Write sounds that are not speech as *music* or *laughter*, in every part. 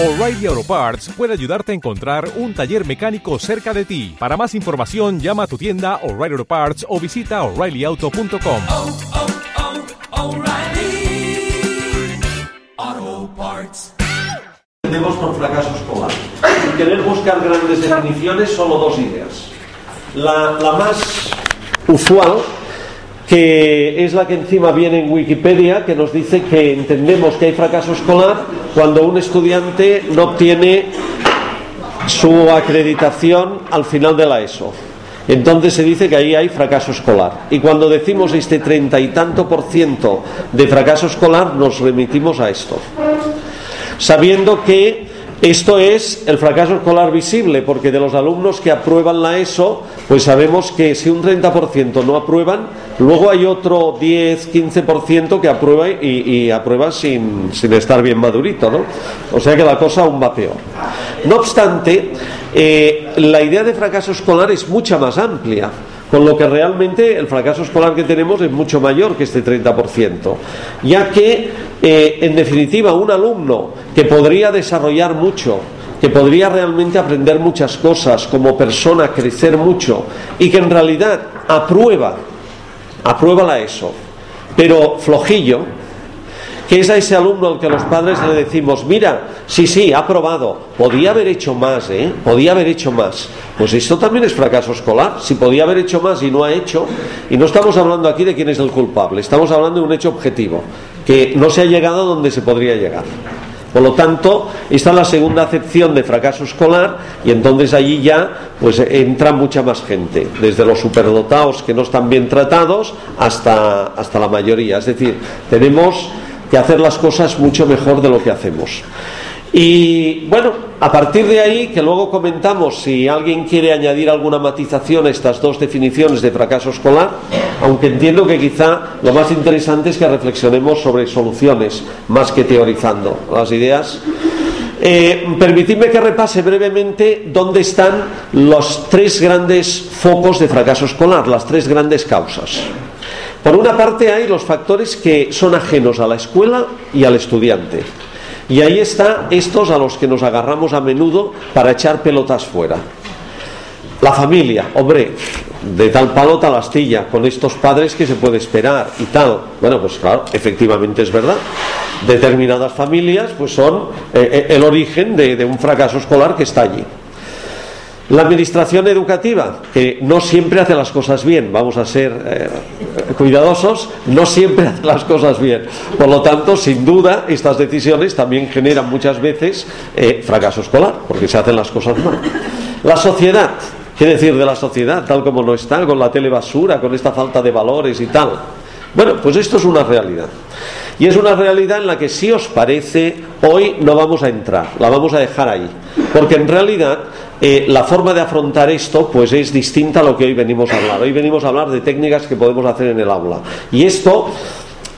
O'Reilly Auto Parts puede ayudarte a encontrar un taller mecánico cerca de ti. Para más información, llama a tu tienda O'Reilly Auto Parts o visita oreillyauto.com. oh, oh, Parts. Entendemos por fracaso escolar. Sin querer buscar grandes definiciones, solo dos ideas. La, la más usual, que es la que encima viene en Wikipedia, que nos dice que entendemos que hay fracaso escolar cuando un estudiante no obtiene su acreditación al final de la ESO. Entonces se dice que ahí hay fracaso escolar. Y cuando decimos este treinta y tanto por ciento de fracaso escolar, nos remitimos a esto sabiendo que esto es el fracaso escolar visible, porque de los alumnos que aprueban la ESO, pues sabemos que si un 30% no aprueban, luego hay otro 10, 15% que aprueba y, aprueba sin, sin estar bien madurito, ¿no? O sea que la cosa aún va peor. No obstante, eh, la idea de fracaso escolar es mucha más amplia. Con lo que realmente el fracaso escolar que tenemos es mucho mayor que este 30%, ya que, eh, en definitiva, un alumno que podría desarrollar mucho, que podría realmente aprender muchas cosas como persona, crecer mucho, y que en realidad aprueba, aprueba la ESO, pero flojillo, que es a ese alumno al que los padres le decimos, mira, sí, sí, ha aprobado, podía haber hecho más, ¿eh? Podía haber hecho más. Pues esto también es fracaso escolar. Si podía haber hecho más y no ha hecho, y no estamos hablando aquí de quién es el culpable, estamos hablando de un hecho objetivo, que no se ha llegado donde se podría llegar. Por lo tanto, esta es la segunda acepción de fracaso escolar y entonces allí ya pues entra mucha más gente, desde los superdotados que no están bien tratados hasta, hasta la mayoría. Es decir, tenemos que hacer las cosas mucho mejor de lo que hacemos. Y bueno, a partir de ahí, que luego comentamos si alguien quiere añadir alguna matización a estas dos definiciones de fracaso escolar, aunque entiendo que quizá lo más interesante es que reflexionemos sobre soluciones más que teorizando las ideas. Eh, permitidme que repase brevemente dónde están los tres grandes focos de fracaso escolar, las tres grandes causas. Por una parte hay los factores que son ajenos a la escuela y al estudiante. Y ahí está estos a los que nos agarramos a menudo para echar pelotas fuera. La familia, hombre, de tal palo tal astilla, con estos padres que se puede esperar y tal. Bueno, pues claro, efectivamente es verdad. Determinadas familias pues son eh, el origen de un fracaso escolar que está allí. La administración educativa, que no siempre hace las cosas bien, vamos a ser eh, cuidadosos, no siempre hace las cosas bien. Por lo tanto, sin duda, estas decisiones también generan muchas veces eh, fracaso escolar, porque se hacen las cosas mal. La sociedad, ¿qué decir de la sociedad? Tal como no está, con la telebasura, con esta falta de valores y tal. Bueno, pues esto es una realidad. Y es una realidad en la que si os parece, hoy no vamos a entrar, la vamos a dejar ahí. Porque en realidad eh, la forma de afrontar esto pues es distinta a lo que hoy venimos a hablar. Hoy venimos a hablar de técnicas que podemos hacer en el aula. Y esto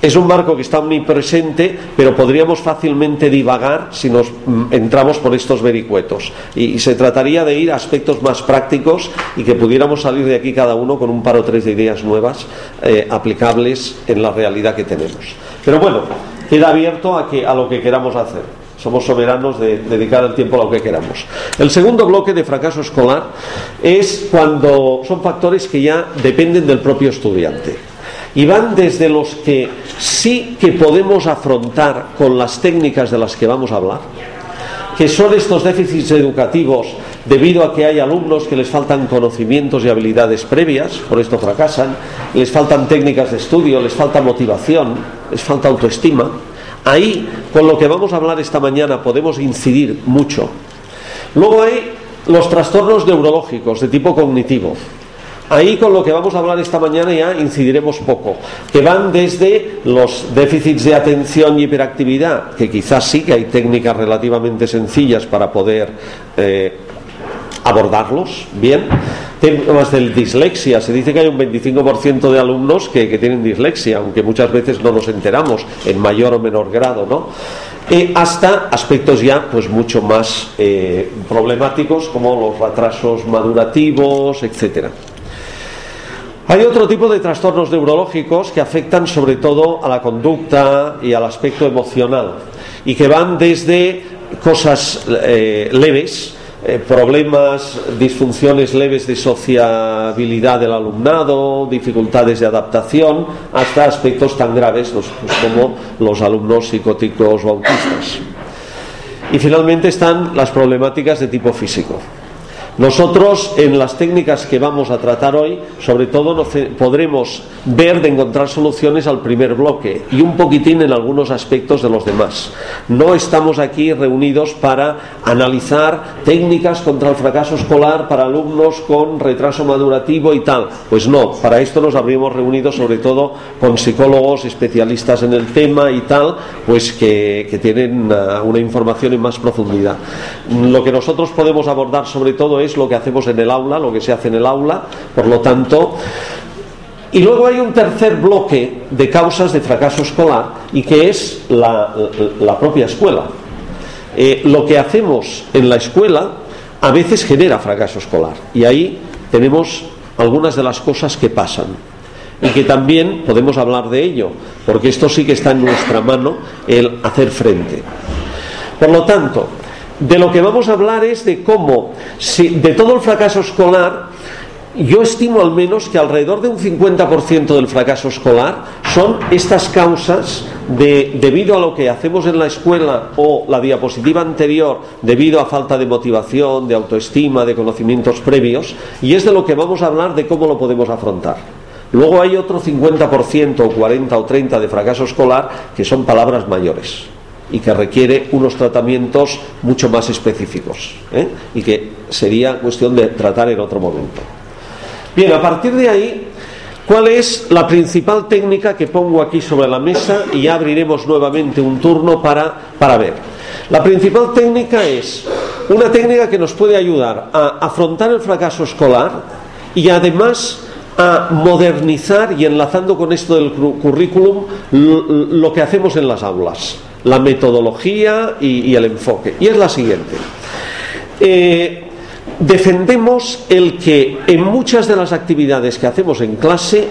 es un marco que está omnipresente, pero podríamos fácilmente divagar si nos mm, entramos por estos vericuetos. Y, se trataría de ir a aspectos más prácticos y que pudiéramos salir de aquí cada uno con un par o tres de ideas nuevas eh, aplicables en la realidad que tenemos. Pero bueno, queda abierto a, que, a lo que queramos hacer. Somos soberanos de dedicar el tiempo a lo que queramos. El segundo bloque de fracaso escolar es cuando son factores que ya dependen del propio estudiante y van desde los que sí que podemos afrontar con las técnicas de las que vamos a hablar, que son estos déficits educativos debido a que hay alumnos que les faltan conocimientos y habilidades previas, por esto fracasan, les faltan técnicas de estudio, les falta motivación, les falta autoestima. Ahí, con lo que vamos a hablar esta mañana, podemos incidir mucho. Luego hay los trastornos neurológicos de tipo cognitivo, Ahí con lo que vamos a hablar esta mañana ya incidiremos poco, que van desde los déficits de atención y hiperactividad, que quizás sí que hay técnicas relativamente sencillas para poder eh, abordarlos bien. Temas del dislexia, se dice que hay un 25% de alumnos que, que, tienen dislexia, aunque muchas veces no nos enteramos en mayor o menor grado, ¿no? Eh, hasta aspectos ya pues mucho más eh, problemáticos como los retrasos madurativos, etcétera. Hay otro tipo de trastornos neurológicos que afectan sobre todo a la conducta y al aspecto emocional y que van desde cosas eh, leves, eh, problemas, disfunciones leves de sociabilidad del alumnado, dificultades de adaptación, hasta aspectos tan graves pues, como los alumnos psicóticos o autistas. Y finalmente están las problemáticas de tipo físico. Nosotros en las técnicas que vamos a tratar hoy, sobre todo nos podremos ver de encontrar soluciones al primer bloque y un poquitín en algunos aspectos de los demás. No estamos aquí reunidos para analizar técnicas contra el fracaso escolar para alumnos con retraso madurativo y tal. Pues no, para esto nos habríamos reunido sobre todo con psicólogos especialistas en el tema y tal, pues que, que tienen uh, una información en más profundidad. Lo que nosotros podemos abordar sobre todo es lo que hacemos en el aula, lo que se hace en el aula, por lo tanto, y luego hay un tercer bloque de causas de fracaso escolar y que es la, la propia escuela. Eh, lo que hacemos en la escuela a veces genera fracaso escolar y ahí tenemos algunas de las cosas que pasan y que también podemos hablar de ello, porque esto sí que está en nuestra mano el hacer frente. Por lo tanto, de lo que vamos a hablar es de cómo, de todo el fracaso escolar, yo estimo al menos que alrededor de un 50% del fracaso escolar son estas causas de, debido a lo que hacemos en la escuela o la diapositiva anterior, debido a falta de motivación, de autoestima, de conocimientos previos, y es de lo que vamos a hablar de cómo lo podemos afrontar. Luego hay otro 50% o 40 o 30 de fracaso escolar que son palabras mayores y que requiere unos tratamientos mucho más específicos ¿eh? y que sería cuestión de tratar en otro momento. Bien, a partir de ahí, ¿cuál es la principal técnica que pongo aquí sobre la mesa y ya abriremos nuevamente un turno para, para ver? La principal técnica es una técnica que nos puede ayudar a afrontar el fracaso escolar y además a modernizar y enlazando con esto del currículum lo que hacemos en las aulas la metodología y, el enfoque. Y es la siguiente. Eh, defendemos el que en muchas de las actividades que hacemos en clase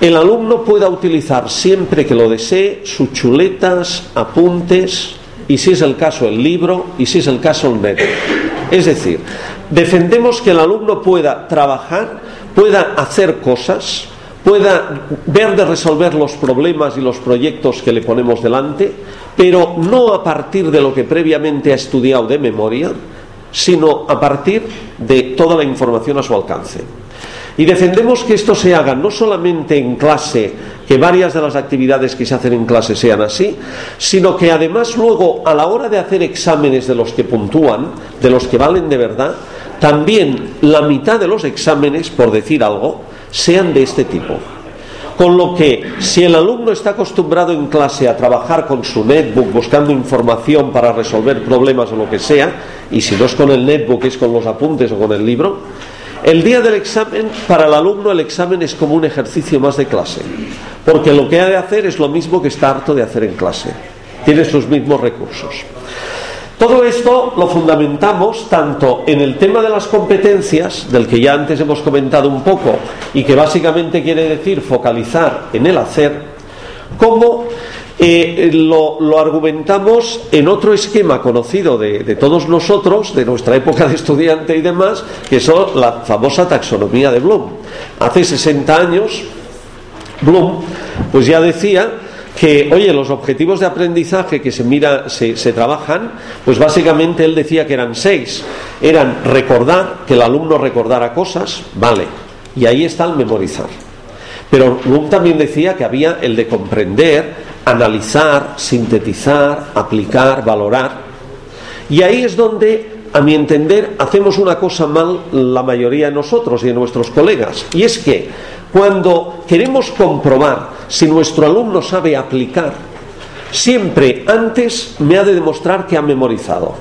el alumno pueda utilizar siempre que lo desee sus chuletas, apuntes y si es el caso el libro y si es el caso el método. Es decir, defendemos que el alumno pueda trabajar, pueda hacer cosas, pueda ver de resolver los problemas y los proyectos que le ponemos delante, pero no a partir de lo que previamente ha estudiado de memoria, sino a partir de toda la información a su alcance. Y defendemos que esto se haga no solamente en clase, que varias de las actividades que se hacen en clase sean así, sino que además luego a la hora de hacer exámenes de los que puntúan, de los que valen de verdad, también la mitad de los exámenes, por decir algo, sean de este tipo. Con lo que si el alumno está acostumbrado en clase a trabajar con su netbook buscando información para resolver problemas o lo que sea, y si no es con el netbook es con los apuntes o con el libro, el día del examen, para el alumno el examen es como un ejercicio más de clase, porque lo que ha de hacer es lo mismo que está harto de hacer en clase, tiene sus mismos recursos. Todo esto lo fundamentamos tanto en el tema de las competencias, del que ya antes hemos comentado un poco, y que básicamente quiere decir focalizar en el hacer, como eh, lo, argumentamos en otro esquema conocido de, de, todos nosotros, de nuestra época de estudiante y demás, que son la famosa taxonomía de Bloom. Hace 60 años, Bloom pues ya decía que, oye, los objetivos de aprendizaje que se mira, se, trabajan, pues básicamente él decía que eran seis. Eran recordar, que el alumno recordara cosas, vale, y ahí está el memorizar. Pero Bloom también decía que había el de comprender, analizar, sintetizar, aplicar, valorar. Y ahí es donde, a mi entender, hacemos una cosa mal la mayoría de nosotros y de nuestros colegas. Y es que cuando queremos comprobar si nuestro alumno sabe aplicar, siempre antes me ha de demostrar que ha memorizado.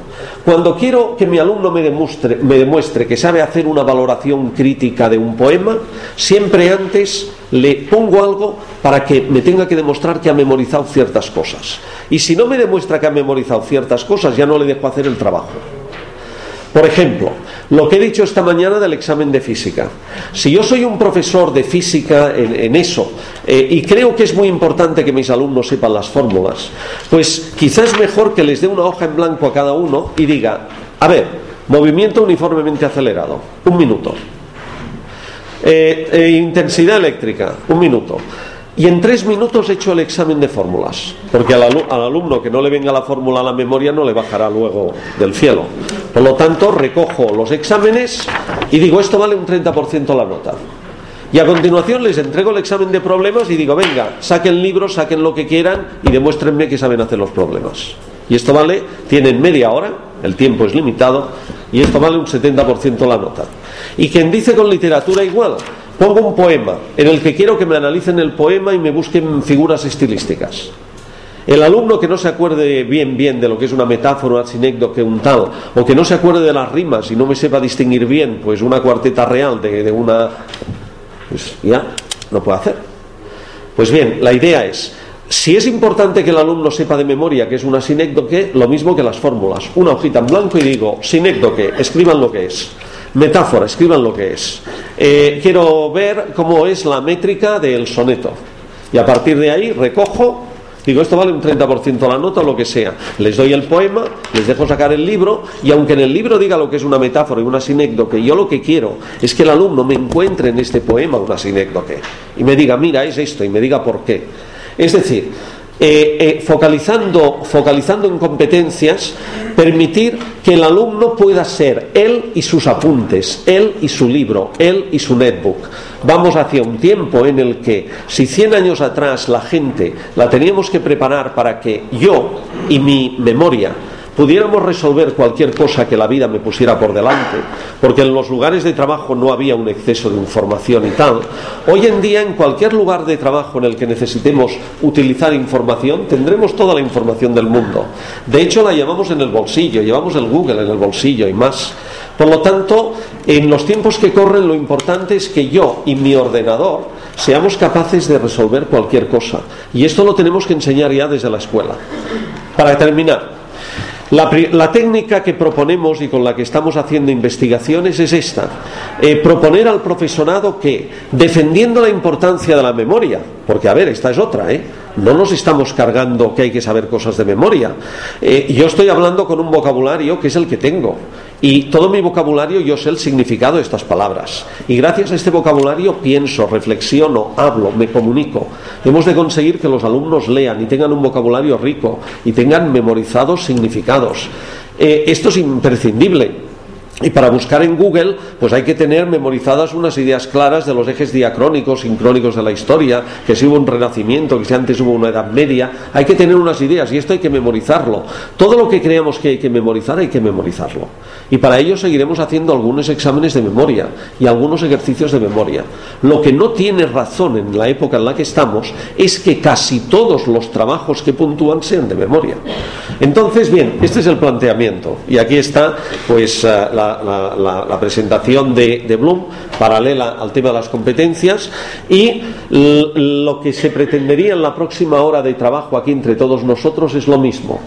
Cuando quiero que mi alumno me demuestre, me demuestre, que sabe hacer una valoración crítica de un poema, siempre antes le pongo algo para que me tenga que demostrar que ha memorizado ciertas cosas. Y si no me demuestra que ha memorizado ciertas cosas, ya no le dejo hacer el trabajo. Por ejemplo, lo que he dicho esta mañana del examen de física. Si yo soy un profesor de física en, eso eh, y creo que es muy importante que mis alumnos sepan las fórmulas, pues quizás es mejor que les dé una hoja en blanco a cada uno y diga, a ver, movimiento uniformemente acelerado, un minuto. Eh, eh, intensidad eléctrica, un minuto. Y en tres minutos he hecho el examen de fórmulas, porque al, alumno que no le venga la fórmula a la memoria no le bajará luego del cielo. Por lo tanto, recojo los exámenes y digo, esto vale un 30% la nota. Y a continuación les entrego el examen de problemas y digo, venga, saquen libros, saquen lo que quieran y demuéstrenme que saben hacer los problemas. Y esto vale, tienen media hora, el tiempo es limitado, y esto vale un 70% la nota. Y quien dice con literatura igual, Pongo un poema en el que quiero que me analicen el poema y me busquen figuras estilísticas. El alumno que no se acuerde bien bien de lo que es una metáfora, un sinécdoque, un tal, o que no se acuerde de las rimas y no me sepa distinguir bien, pues una cuarteta real de, una, pues ya no puede hacer. Pues bien, la idea es, si es importante que el alumno sepa de memoria que es una sinécdoque, lo mismo que las fórmulas. Una hojita en blanco y digo, sinécdoque, escriban lo que es. Metáfora, escriban lo que es. Eh, quiero ver cómo es la métrica del soneto. Y a partir de ahí recojo, digo, esto vale un 30% la nota o lo que sea. Les doy el poema, les dejo sacar el libro, y aunque en el libro diga lo que es una metáfora y una sinécdoque, yo lo que quiero es que el alumno me encuentre en este poema una sinécdoque. Y me diga, mira, es esto, y me diga por qué. Es decir, eh, eh, focalizando, focalizando en competencias, permitir que el alumno pueda ser él y sus apuntes, él y su libro, él y su netbook. Vamos hacia un tiempo en el que, si 100 años atrás la gente la teníamos que preparar para que yo y mi memoria pudiéramos resolver cualquier cosa que la vida me pusiera por delante, porque en los lugares de trabajo no había un exceso de información y tal, hoy en día en cualquier lugar de trabajo en el que necesitemos utilizar información, tendremos toda la información del mundo. De hecho, la llevamos en el bolsillo, llevamos el Google en el bolsillo y más. Por lo tanto, en los tiempos que corren lo importante es que yo y mi ordenador seamos capaces de resolver cualquier cosa. Y esto lo tenemos que enseñar ya desde la escuela. Para terminar, la, técnica que proponemos y con la que estamos haciendo investigaciones es esta. Eh, proponer al profesorado que, defendiendo la importancia de la memoria, porque a ver, esta es otra, ¿eh? no nos estamos cargando que hay que saber cosas de memoria. Eh, yo estoy hablando con un vocabulario que es el que tengo. Y todo mi vocabulario yo sé el significado de estas palabras. Y gracias a este vocabulario pienso, reflexiono, hablo, me comunico. Hemos de conseguir que los alumnos lean y tengan un vocabulario rico y tengan memorizados significados. Eh, esto es imprescindible. Y para buscar en Google, pues hay que tener memorizadas unas ideas claras de los ejes diacrónicos, sincrónicos de la historia, que si hubo un renacimiento, que si antes hubo una edad media, hay que tener unas ideas y esto hay que memorizarlo. Todo lo que creamos que hay que memorizar hay que memorizarlo. Y para ello seguiremos haciendo algunos exámenes de memoria y algunos ejercicios de memoria. Lo que no tiene razón en la época en la que estamos es que casi todos los trabajos que puntúan sean de memoria. Entonces, bien, este es el planteamiento. Y aquí está, pues, la la, presentación de, de, Bloom, paralela al tema de las competencias, y lo que se pretendería en la próxima hora de trabajo aquí entre todos nosotros es lo mismo.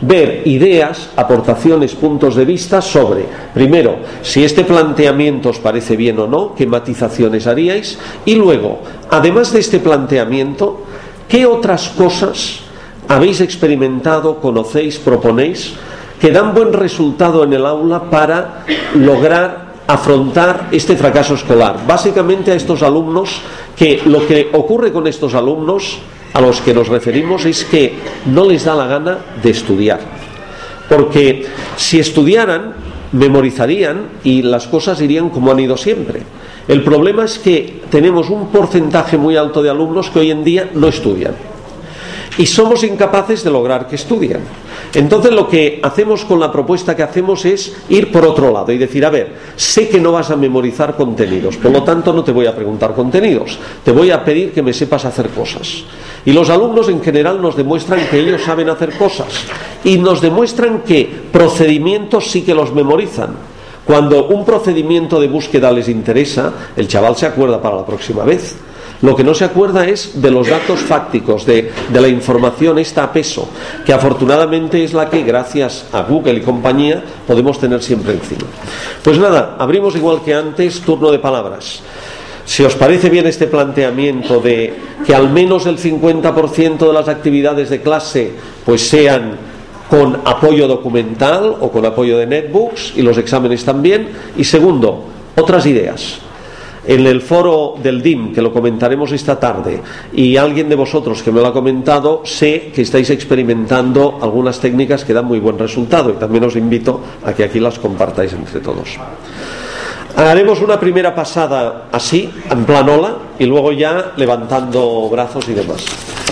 Ver ideas, aportaciones, puntos de vista sobre, primero, si este planteamiento os parece bien o no, qué matizaciones haríais, y luego, además de este planteamiento, ¿qué otras cosas habéis experimentado, conocéis, proponéis? Que dan buen resultado en el aula para lograr afrontar este fracaso escolar. Básicamente a estos alumnos que lo que ocurre con estos alumnos a los que nos referimos es que no les da la gana de estudiar. Porque si estudiaran, memorizarían y las cosas irían como han ido siempre. El problema es que tenemos un porcentaje muy alto de alumnos que hoy en día no estudian y somos incapaces de lograr que estudien. Entonces lo que hacemos con la propuesta que hacemos es ir por otro lado y decir, a ver, sé que no vas a memorizar contenidos, por lo tanto no te voy a preguntar contenidos, te voy a pedir que me sepas hacer cosas. Y los alumnos en general nos demuestran que ellos saben hacer cosas y nos demuestran que procedimientos sí que los memorizan. Cuando un procedimiento de búsqueda les interesa, el chaval se acuerda para la próxima vez. Lo que no se acuerda es de los datos fácticos, de, de la información esta a peso, que afortunadamente es la que, gracias a Google y compañía, podemos tener siempre encima. Pues nada, abrimos igual que antes, turno de palabras. Si os parece bien este planteamiento de que al menos el 50% de las actividades de clase pues sean con apoyo documental o con apoyo de netbooks y los exámenes también. Y segundo, otras ideas. En el foro del DIM, que lo comentaremos esta tarde, y alguien de vosotros que me lo ha comentado, sé que estáis experimentando algunas técnicas que dan muy buen resultado y también os invito a que aquí las compartáis entre todos. Haremos una primera pasada así, en plan ola, y luego ya levantando brazos y demás.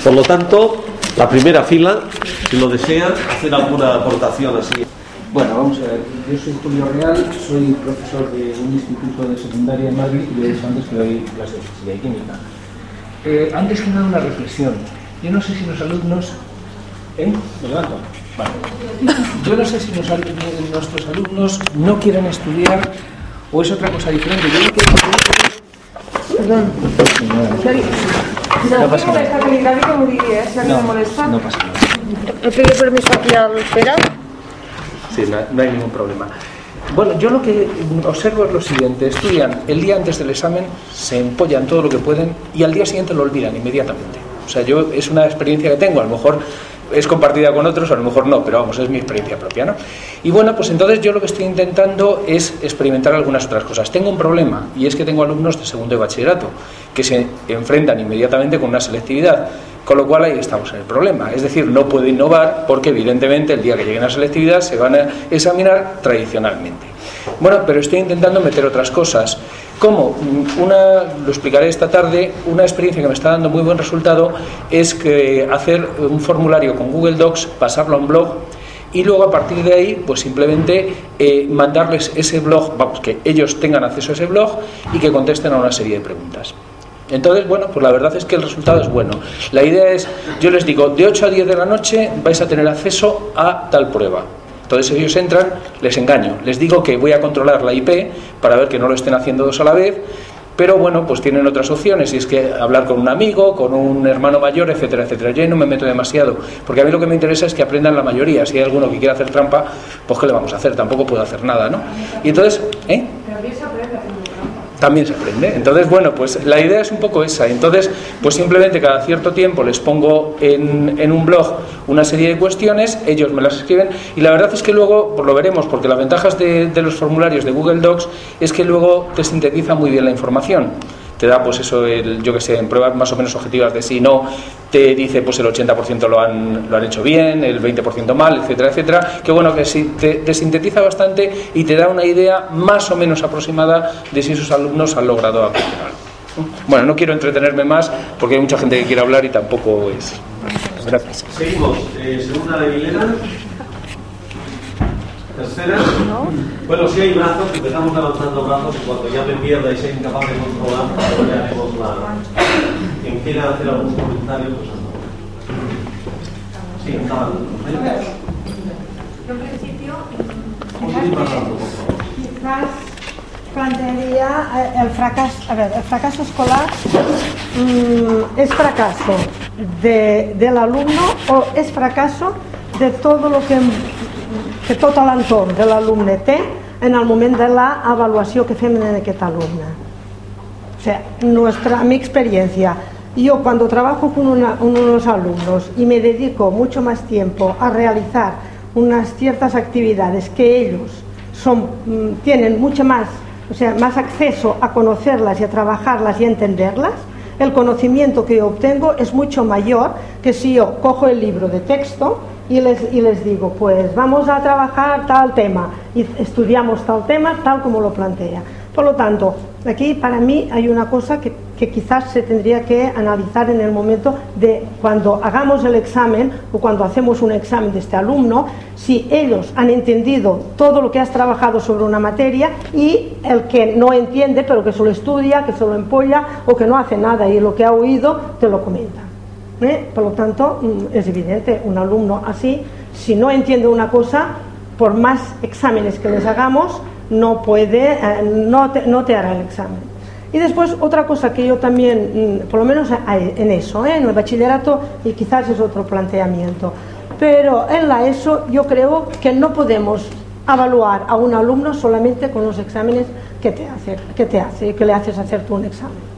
Por lo tanto, la primera fila, si lo desean, hacer alguna aportación así. Bueno, vamos a ver. Yo soy Julio Real, soy profesor de un instituto de secundaria en Madrid y he dicho antes que doy clases de física y química. Eh, antes que nada, una reflexión. Yo no sé si los alumnos. ¿Eh? ¿Me levanto? Vale. Yo no sé si nuestros alumnos no quieren estudiar o es otra cosa diferente. Yo lo que Perdón. No No, pasa no nada. eh, no molesta. no pasa nada. Le pido permiso aquí al Pere. Sí, no, no hay ningún problema. Bueno, yo lo que observo es lo siguiente, estudian el día antes del examen, se empollan todo lo que pueden y al día siguiente lo olvidan inmediatamente. O sea, yo es una experiencia que tengo, a lo mejor es compartida con otros, a lo mejor no, pero vamos, es mi experiencia propia, ¿no? Y bueno, pues entonces yo lo que estoy intentando es experimentar algunas otras cosas. Tengo un problema y es que tengo alumnos de segundo de bachillerato que se enfrentan inmediatamente con una selectividad. Con lo cual ahí estamos en el problema. Es decir, no puedo innovar porque evidentemente el día que lleguen a selectividad se van a examinar tradicionalmente. Bueno, pero estoy intentando meter otras cosas. Como una, lo explicaré esta tarde, una experiencia que me está dando muy buen resultado es que hacer un formulario con Google Docs, pasarlo a un blog y luego a partir de ahí pues simplemente eh, mandarles ese blog, vamos, que ellos tengan acceso a ese blog y que contesten a una serie de preguntas. Entonces, bueno, pues la verdad es que el resultado es bueno. La idea es, yo les digo, de 8 a 10 de la noche vais a tener acceso a tal prueba. Entonces ellos entran, les engaño, les digo que voy a controlar la IP para ver que no lo estén haciendo dos a la vez, pero bueno, pues tienen otras opciones y es que hablar con un amigo, con un hermano mayor, etcétera, etcétera. Yo no me meto demasiado, porque a mí lo que me interesa es que aprendan la mayoría. Si hay alguno que quiera hacer trampa, pues ¿qué le vamos a hacer? Tampoco puedo hacer nada, ¿no? Y entonces, ¿eh? También se aprende. Entonces, bueno, pues la idea es un poco esa. Entonces, pues simplemente cada cierto tiempo les pongo en, en, un blog una serie de cuestiones, ellos me las escriben y la verdad es que luego, pues lo veremos, porque las ventajas de, de los formularios de Google Docs es que luego te sintetiza muy bien la información te da pues eso, el, yo que sé, en pruebas más o menos objetivas de sí no, te dice pues el 80% lo han, lo han hecho bien, el 20% mal, etcétera, etcétera, que bueno, que sí, te, te, sintetiza bastante y te da una idea más o menos aproximada de si esos alumnos han logrado aprender algo. Bueno, no quiero entretenerme más porque hay mucha gente que quiere hablar y tampoco es. Gracias. Seguimos. Eh, segunda de Vilena. Tercera. ¿No? Bueno, si hay brazos, empezamos levantando brazos y cuando ya me pierda y sea incapaz de controlar, ya haremos la. Quien quiera hacer algún comentario, pues Sí, estaba. En principio, quizás plantearía eh, el fracaso, a ver, el fracaso escolar mmm, es fracaso de, del alumno o es fracaso de todo lo que, que tot l'entorn de l'alumne té en el moment de la avaluació que fem en aquest alumne. O sea, nuestra, mi experiencia, yo cuando trabajo con una, unos alumnos y me dedico mucho más tiempo a realizar unas ciertas actividades que ellos son, tienen mucho más, o sea, más acceso a conocerlas y a trabajarlas y a entenderlas, el conocimiento que yo obtengo es mucho mayor que si yo cojo el libro de texto y les, digo, pues vamos a trabajar tal tema y estudiamos tal tema tal como lo plantea. Por lo tanto, aquí para mí hay una cosa que, que, quizás se tendría que analizar en el momento de cuando hagamos el examen o cuando hacemos un examen de este alumno, si ellos han entendido todo lo que has trabajado sobre una materia y el que no entiende pero que solo estudia, que solo empolla o que no hace nada y lo que ha oído te lo comenta. ¿Eh? Por lo tanto, es evidente, un alumno así, si no entiende una cosa, por más exámenes que les hagamos, no puede, eh, no, te, no te hará el examen. Y después otra cosa que yo también, mm, por lo menos en eso, ¿eh? en el bachillerato, y quizás es otro planteamiento, pero en la ESO yo creo que no podemos evaluar a un alumno solamente con los exámenes que te hace, que te hace, que le haces hacer tú un examen.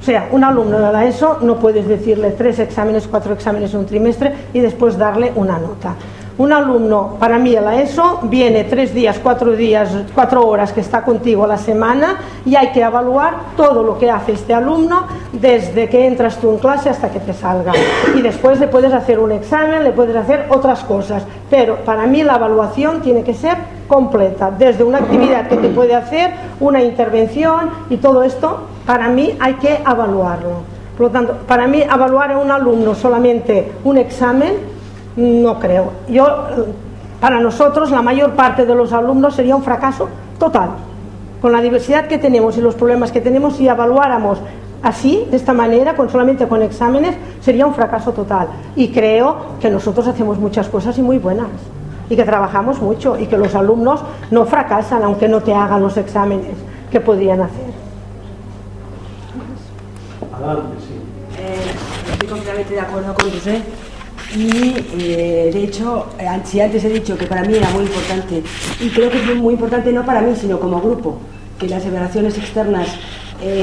O sea, un alumno de la ESO no puedes decirle tres exámenes, cuatro exámenes en un trimestre y después darle una nota. Un alumno, para mí en la ESO, viene tres días, cuatro días, cuatro horas que está contigo a la semana y hay que evaluar todo lo que hace este alumno desde que entras tú en clase hasta que te salga. Y después le puedes hacer un examen, le puedes hacer otras cosas. Pero para mí la evaluación tiene que ser completa, desde una actividad que te puede hacer, una intervención y todo esto, para mí hay que evaluarlo. Por lo tanto, para mí evaluar a un alumno solamente un examen no creo. Yo, para nosotros, la mayor parte de los alumnos sería un fracaso total. Con la diversidad que tenemos y los problemas que tenemos, si evaluáramos así, de esta manera, con solamente con exámenes, sería un fracaso total. Y creo que nosotros hacemos muchas cosas y muy buenas. Y que trabajamos mucho y que los alumnos no fracasan aunque no te hagan los exámenes que podrían hacer. Eh, estoy completamente de acuerdo con José. Y eh, de hecho, eh, si antes he dicho que para mí era muy importante, y creo que es muy importante no para mí, sino como grupo, que las evaluaciones externas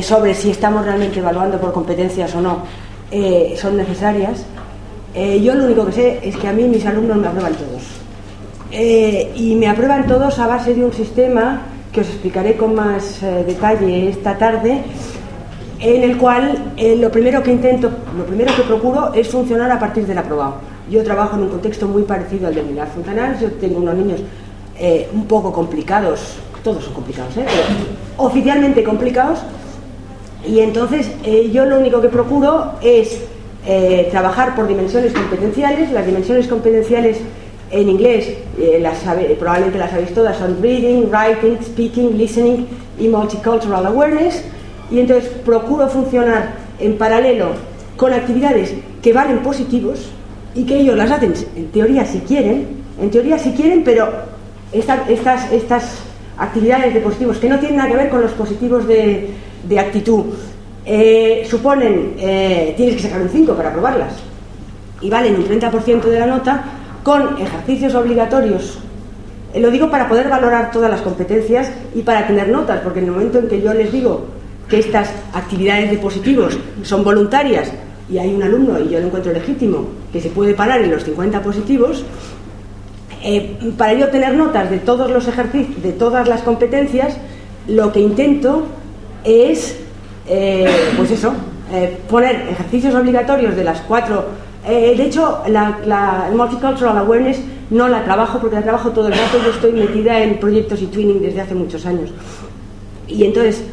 sobre si estamos realmente evaluando por competencias o no son necesarias, yo lo único que sé es que a mí mis alumnos me aprueban todos. y me aprueban todos a base de un sistema que os explicaré con más detalle esta tarde, en el cual eh, lo primero que intento, lo primero que procuro es funcionar a partir del aprobado. Yo trabajo en un contexto muy parecido al de Minar Fontanals, yo tengo unos niños eh, un poco complicados, todos son complicados, ¿eh? pero oficialmente complicados, y entonces yo lo único que procuro es trabajar por dimensiones competenciales, las dimensiones competenciales en inglés las probablemente las sabéis todas, son reading, writing, speaking, listening y multicultural awareness, y entonces procuro funcionar en paralelo con actividades que valen positivos y que ellos las hacen en teoría si quieren, en teoría si quieren, pero estas, estas actividades de positivos que no tienen nada que ver con los positivos de, actitud, eh, suponen, eh, tienes que sacar un 5 para probarlas y valen un 30% de la nota con ejercicios obligatorios. Eh, lo digo para poder valorar todas las competencias y para tener notas, porque en el momento en que yo les digo que estas actividades de positivos son voluntarias y hay un alumno, y yo lo encuentro legítimo, que se puede parar en los 50 positivos, eh, para yo tener notas de todos los ejercicios, de todas las competencias, lo que intento es, eh, pues eso, eh, poner ejercicios obligatorios de las cuatro. de hecho, la, Multicultural Awareness no la trabajo porque la trabajo todo el rato. Yo estoy metida en proyectos y twinning desde hace muchos años. Y entonces,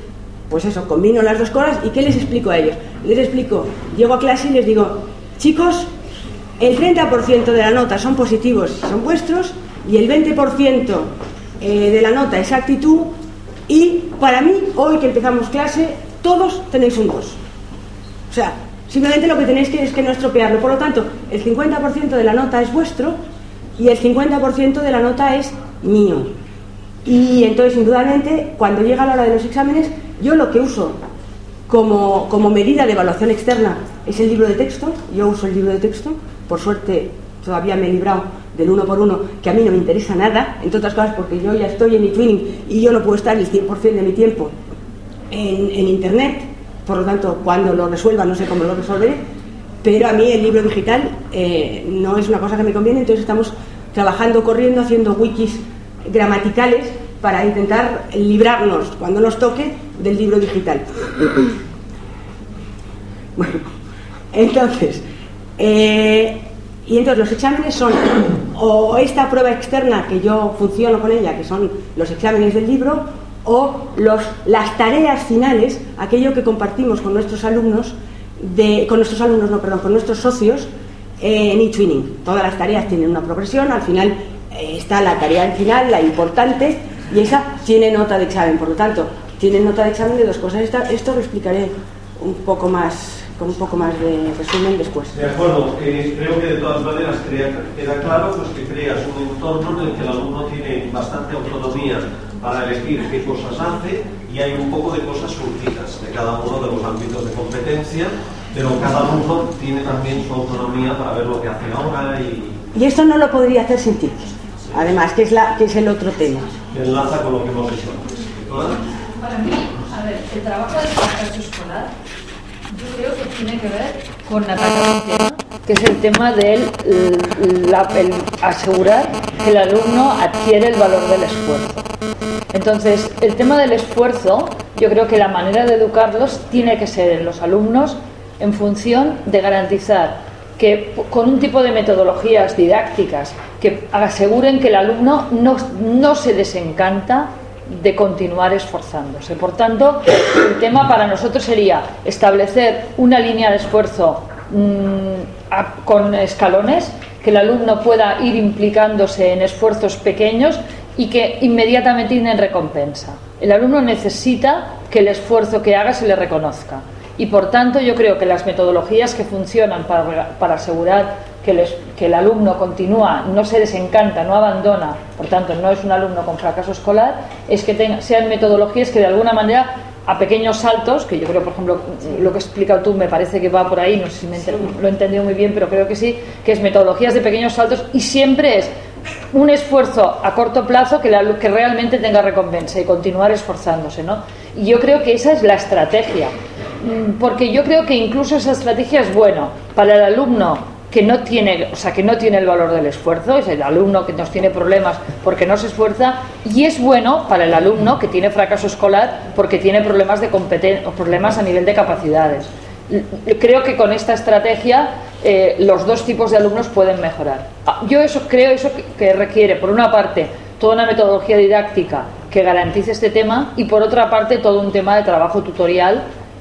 pues eso, combino las dos cosas y ¿qué les explico a ellos? Les explico, llego a clase y les digo, chicos, el 30% de la nota son positivos, son vuestros, y el 20% eh, de la nota es actitud, y para mí, hoy que empezamos clase, todos tenéis un 2. O sea, simplemente lo que tenéis que es que no estropearlo. Por lo tanto, el 50% de la nota es vuestro y el 50% de la nota es mío. Y entonces, indudablemente, cuando llega la hora de los exámenes, yo lo que uso como, como, medida de evaluación externa es el libro de texto. Yo uso el libro de texto. Por suerte, todavía me he librado del uno por uno, que a mí no me interesa nada, entre otras cosas porque yo ya estoy en e-twinning y yo no puedo estar el 100% de mi tiempo en, en Internet. Por lo tanto, cuando lo resuelva, no sé cómo lo resolveré. Pero a mí el libro digital eh, no es una cosa que me conviene, entonces estamos trabajando, corriendo, haciendo wikis gramaticales para intentar librarnos, cuando nos toque, del libro digital. *coughs* Bueno, entonces, eh, y entonces los exámenes son o esta prueba externa que yo funciono con ella, que son los exámenes del libro, o los, las tareas finales, aquello que compartimos con nuestros alumnos, de, con nuestros alumnos, no, perdón, con nuestros socios en eTwinning. Todas las tareas tienen una progresión, al final eh, está la tarea final, la importante, y esa tiene nota de examen. Por lo tanto, tiene nota de examen de dos cosas. esto lo explicaré un poco más, con un poco más de resumen después. De acuerdo, eh, creo que de todas maneras queda claro pues, que creas un entorno en el que el alumno tiene bastante autonomía para elegir qué cosas hace y hay un poco de cosas surgidas de cada uno de los ámbitos de competencia, pero cada alumno tiene también su autonomía para ver lo que hace ahora y Y esto no lo podría hacer sin ti. Además, que es, la, que es el otro tema. enlaza con lo que hemos dicho. Para mí, a ver, el trabajo del fracaso escolar, yo creo que tiene que ver con atacar un tema, que es el tema del la- el asegurar que el alumno adquiere el valor del esfuerzo. Entonces, el tema del esfuerzo, yo creo que la manera de educarlos tiene que ser en los alumnos en función de garantizar que con un tipo de metodologías didácticas que aseguren que el alumno no, no se desencanta de continuar esforzándose. Por tanto, el tema para nosotros sería establecer una línea de esfuerzo mm, con escalones, que el alumno pueda ir implicándose en esfuerzos pequeños y que inmediatamente tienen recompensa. El alumno necesita que el esfuerzo que haga se le reconozca. Y por tanto yo creo que las metodologías que funcionan para, para asegurar que el, es- que el alumno continúa, no se desencanta, no abandona, por tanto no es un alumno con fracaso escolar, es que tenga- sean metodologías que de alguna manera a pequeños saltos, que yo creo, por ejemplo, lo que has explicado tú me parece que va por ahí, no sé si me lo he entendido muy bien, pero creo que sí, que es metodologías de pequeños saltos y siempre es un esfuerzo a corto plazo que, la- que realmente tenga recompensa y continuar esforzándose, ¿no? Y yo creo que esa es la estrategia, Mm, porque yo creo que incluso esa estrategia es bueno para el alumno que no tiene, o sea, que no tiene el valor del esfuerzo, es el alumno que nos tiene problemas porque no se esfuerza, y es bueno para el alumno que tiene fracaso escolar porque tiene problemas de competen- problemas a nivel de capacidades. Creo que con esta estrategia eh, los dos tipos de alumnos pueden mejorar. Ah, Yo eso creo eso que requiere, por una parte, toda una metodología didáctica que garantice este tema y por otra parte todo un tema de trabajo tutorial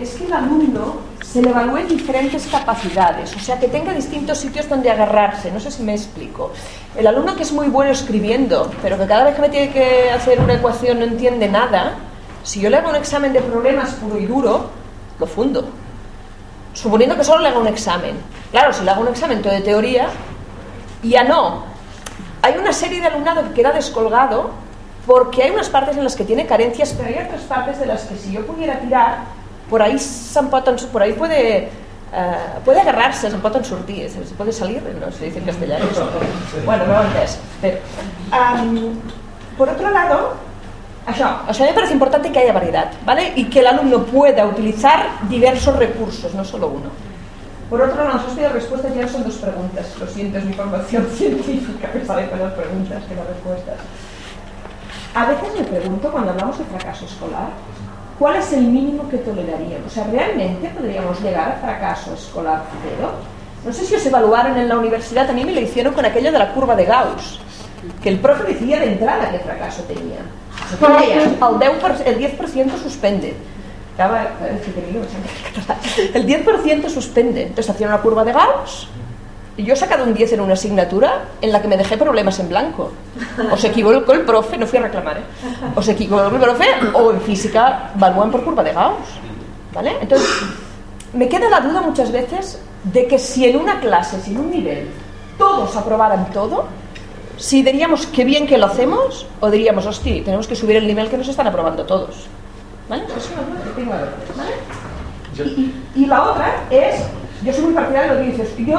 es que el alumno se le evalúe diferentes capacidades, o sea, que tenga distintos sitios donde agarrarse. No sé si me explico. El alumno que es muy bueno escribiendo, pero que cada vez que me tiene que hacer una ecuación no entiende nada, si yo le hago un examen de problemas puro y duro, lo fundo suponiendo que solo le haga un examen. Claro, si le hago un examen todo de teoría, ya no. Hay una serie de alumnado que queda descolgado porque hay unas partes en las que tiene carencias, pero hay otras partes de las que si yo pudiera tirar, por ahí, se'n pot en- por ahí puede, eh, puede agarrarse, se'n pot en sortir, se, puede salir, no se dice en castellano. bueno, no ho entès. Pero, por otro lado, Això, això me parece importante que haya variedad, ¿vale? Y que el alumno pueda utilizar diversos recursos, no solo uno. Por otro lado, nos has pedido respuestas ya son dos preguntas. Lo siento, es mi formación *laughs* científica, me sale con las preguntas que las respuestas. A veces me pregunto, cuando hablamos de fracaso escolar, ¿cuál es el mínimo que toleraríamos? O sea, ¿realmente podríamos llegar a fracaso escolar cero? No sé si os evaluaron en la universidad, a mí me lo hicieron con aquello de la curva de Gauss, que el profe decía de entrada qué fracaso tenía. El, 10%, el 10% suspende. Que no, *laughs* El 10% suspende. Entonces hacían una curva de Gauss yo he sacado un 10 en una asignatura en la que me dejé problemas en blanco. O se equivocó el profe, no fui a reclamar, ¿eh? O se equivocó el profe, o en física evalúan por curva de Gauss. ¿Vale? Entonces, me queda la duda muchas veces de que si en una clase, si en un nivel, todos aprobaran todo, si diríamos qué bien que lo hacemos, o diríamos, hostia, tenemos que subir el nivel que nos están aprobando todos. ¿Vale? Eso es una duda que tengo ¿vale? Y, y la otra es, yo soy muy partidaria de lo que dices, yo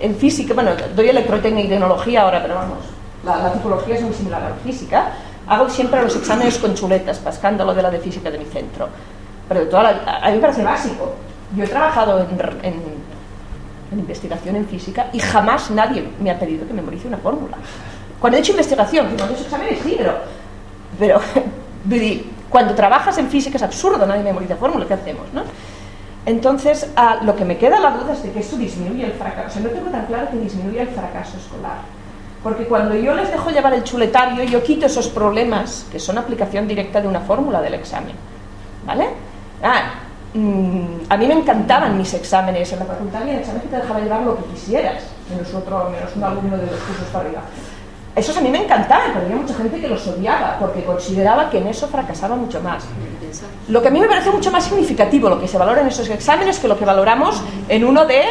en física, bueno, doy electrotecnia y tecnología ahora, pero vamos, la, la tipología es muy similar a la física, hago siempre los exámenes con chuletas, para escándalo de la de física de mi centro. Pero toda la- a mí me parece básico. Yo he trabajado en, en- en investigación en física y jamás nadie me ha pedido que memorice una fórmula. Cuando he hecho investigación, cuando he hecho exámenes sí, pero, pero *laughs* cuando trabajas en física es absurdo, nadie memoriza fórmulas, ¿qué hacemos? No? Entonces, lo que me queda la duda es de que esto disminuye el fracaso. O sea, no tengo tan claro que disminuye el fracaso escolar. Porque cuando yo les dejo llevar el chuletario, yo quito esos problemas que son aplicación directa de una fórmula del examen. ¿Vale? Ah, mm, a mí me encantaban mis exámenes. En la facultad había exámenes que te dejaba llevar lo que quisieras, menos otro, menos un alumno de los cursos para arriba. Esos a mí me encantaban, pero había mucha gente que los odiaba porque consideraba que en eso fracasaba mucho más. Lo que a mí me parece mucho más significativo lo que se valora en esos exámenes que lo que valoramos en uno de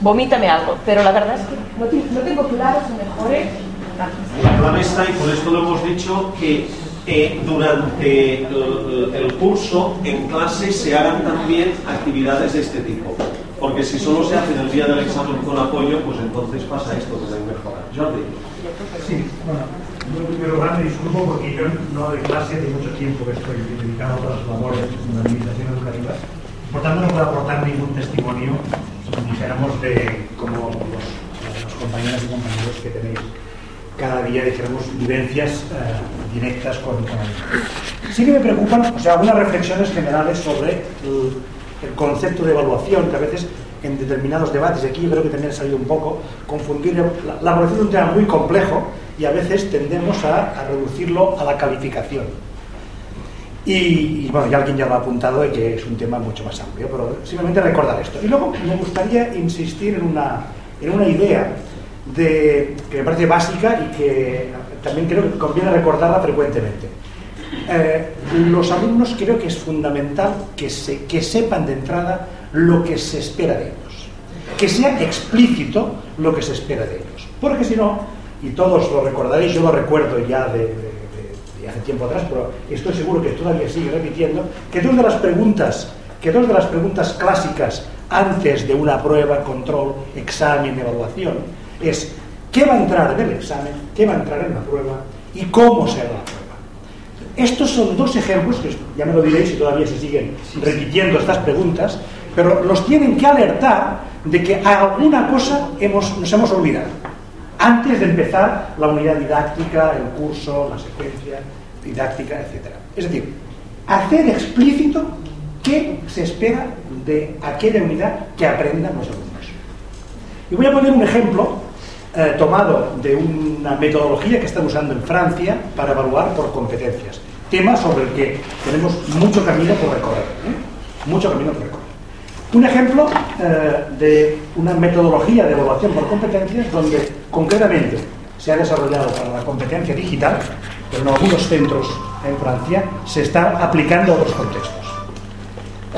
vomítame algo. Pero la verdad es que no, te- no tengo claro si mejore. La clave está, y por esto lo hemos dicho, que eh, durante el, el curso en clase se hagan también actividades de este tipo. Porque si solo se hacen el día del examen con apoyo, pues entonces pasa esto que debe mejorar. Jordi. Sí, bueno, yo primero me disculpo porque yo no doy clase de mucho tiempo que estoy dedicado a otras labores en la administración educativa. Por tanto, no puedo aportar ningún testimonio, dijéramos, de como los, compañeras y compañeros que tenéis cada día, dijéramos, vivencias eh, directas con, con alumnos. Sí que me preocupan, o sea, algunas reflexiones generales sobre el, el concepto de evaluación, que a veces en determinados debates, y aquí yo creo que también ha salido un poco, confundir la, la evaluación es un tema muy complejo y a veces tendemos a, reducirlo a la calificación. Y, bueno, ya alguien ya lo ha apuntado y que es un tema mucho más amplio, pero simplemente recordar esto. Y luego me gustaría insistir en una, en una idea de, que me parece básica y que también creo que conviene recordarla frecuentemente. Eh, los alumnos creo que es fundamental que, se, que sepan de entrada lo que se espera de ellos, que sea explícito lo que se espera de ellos, porque si no, y todos lo recordaréis, yo lo recuerdo ya de, de, de, de hace tiempo atrás, pero estoy seguro que todavía sigue repitiendo, que dos de las preguntas, que dos de las preguntas clásicas antes de una prueba, control, examen, evaluación, es qué va a entrar en el examen, qué va a entrar en la prueba y cómo será la prueba. Estos son dos ejemplos, que ya me lo diréis si todavía se siguen repitiendo estas preguntas, pero los tienen que alertar de que alguna cosa hemos, nos hemos olvidado antes de empezar la unidad didáctica, el curso, la secuencia didáctica, etc. Es decir, hacer explícito qué se espera de aquella unidad que aprendan los alumnos. Y voy a poner un ejemplo eh, tomado de una metodología que están usando en Francia para evaluar por competencias. Tema sobre el que tenemos mucho camino por recorrer. ¿eh? Mucho camino por recorrer. Un ejemplo eh, de una metodología de evaluación por competencias donde concretamente se ha desarrollado para la competencia digital, pero en algunos centros en Francia se está aplicando a otros contextos.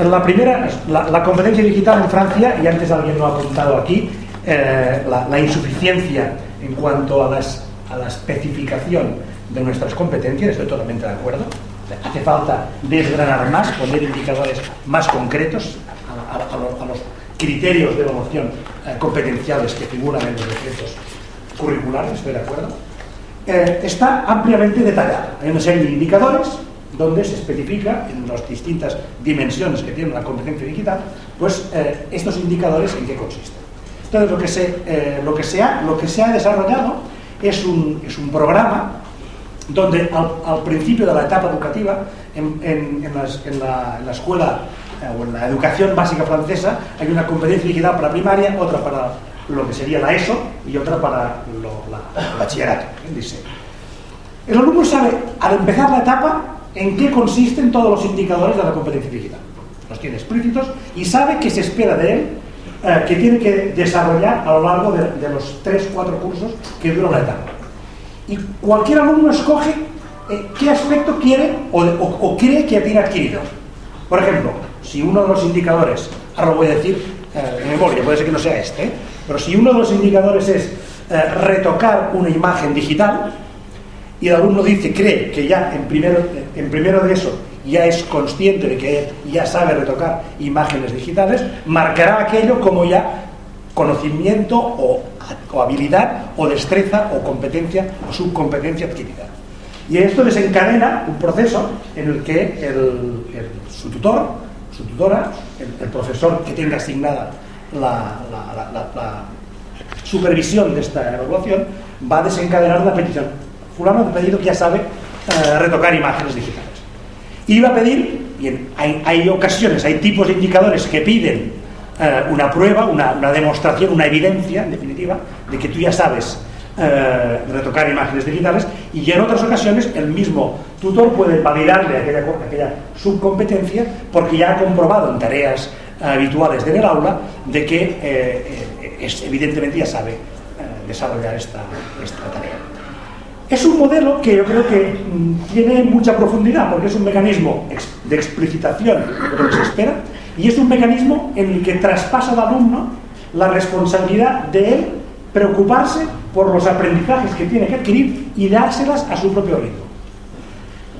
La primera, la, competencia digital en Francia, y antes alguien lo ha apuntado aquí, eh, la, insuficiencia en cuanto a, a, la especificación de nuestras competencias, estoy totalmente de acuerdo. Hace falta desgranar más, poner indicadores más concretos a, a, a los criterios de evaluación eh, competenciales que figuran en los decretos curriculares, estoy de acuerdo. Eh, está ampliamente detallado. Hay una serie de indicadores donde se especifica en las distintas dimensiones que tiene la competencia digital, pues eh, estos indicadores en qué consisten. Entonces, lo que se, eh, lo que se, ha, lo que se ha desarrollado es un, es un programa donde al, al, principio de la etapa educativa, en, en, en, las, en la, la, escuela o en la educación básica francesa, hay una competencia digital para primaria, otra para lo que sería la ESO y otra para lo, la, el bachillerato, diseño. El alumno sabe, al empezar la etapa, en qué consisten todos los indicadores de la competencia digital. Los tiene explícitos y sabe que se espera de él eh, que tiene que desarrollar a lo largo de, de los 3-4 cursos que dura la etapa. Y cualquier alumno escoge eh, qué aspecto quiere o, o, o, cree que tiene adquirido. Por ejemplo, si uno de los indicadores, ahora lo voy a decir eh, de memoria, puede ser que no sea este, pero si uno de los indicadores es eh, retocar una imagen digital, y el alumno dice, cree que ya en primero, en primero de eso ya es consciente de que ya sabe retocar imágenes digitales, marcará aquello como ya conocimiento o, o, habilidad o destreza o competencia o subcompetencia adquirida. Y esto desencadena un proceso en el que el, su tutor, su tutora, el, profesor que tenga asignada la, supervisión de esta evaluación, va a desencadenar una petición. Fulano ha pedido que ya sabe eh, retocar imágenes digitales. Y va a pedir, bien, hay, hay, ocasiones, hay tipos de indicadores que piden eh, una prueba, una, una, demostración, una evidencia, en definitiva, de que tú ya sabes eh, retocar imágenes digitales y en otras ocasiones el mismo tutor puede validarle aquella, aquella subcompetencia porque ya ha comprobado en tareas habituales en el aula de que eh, eh, es, evidentemente ya sabe desarrollar esta, esta tarea. Es un modelo que yo creo que mm, tiene mucha profundidad porque es un mecanismo de explicitación de lo que se espera y es un mecanismo en el que traspasa al alumno la responsabilidad de él preocuparse por los aprendizajes que tiene que adquirir y dárselas a su propio ritmo.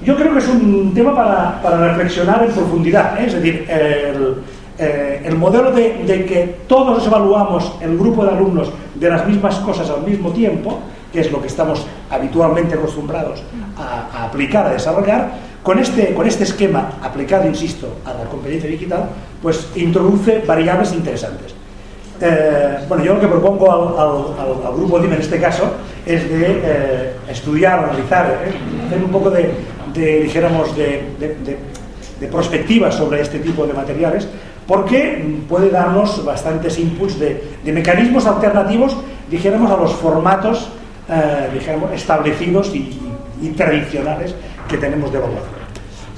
Yo creo que es un tema para, para reflexionar en profundidad, ¿eh? es decir, el, eh, el modelo de, de que todos evaluamos el grupo de alumnos de las mismas cosas al mismo tiempo, que es lo que estamos habitualmente acostumbrados a, a aplicar, a desarrollar, con este, con este esquema aplicado, insisto, a la competencia digital, pues introduce variables interesantes. Eh, bueno, yo lo que propongo al, grupo DIM en este caso es de eh, estudiar, analizar, eh, hacer un poco de, de, dijéramos, de, de- perspectiva sobre este tipo de materiales, porque puede darnos bastantes inputs de, mecanismos alternativos, dijéramos, a los formatos dijéramos, establecidos y, tradicionales que tenemos de evaluación.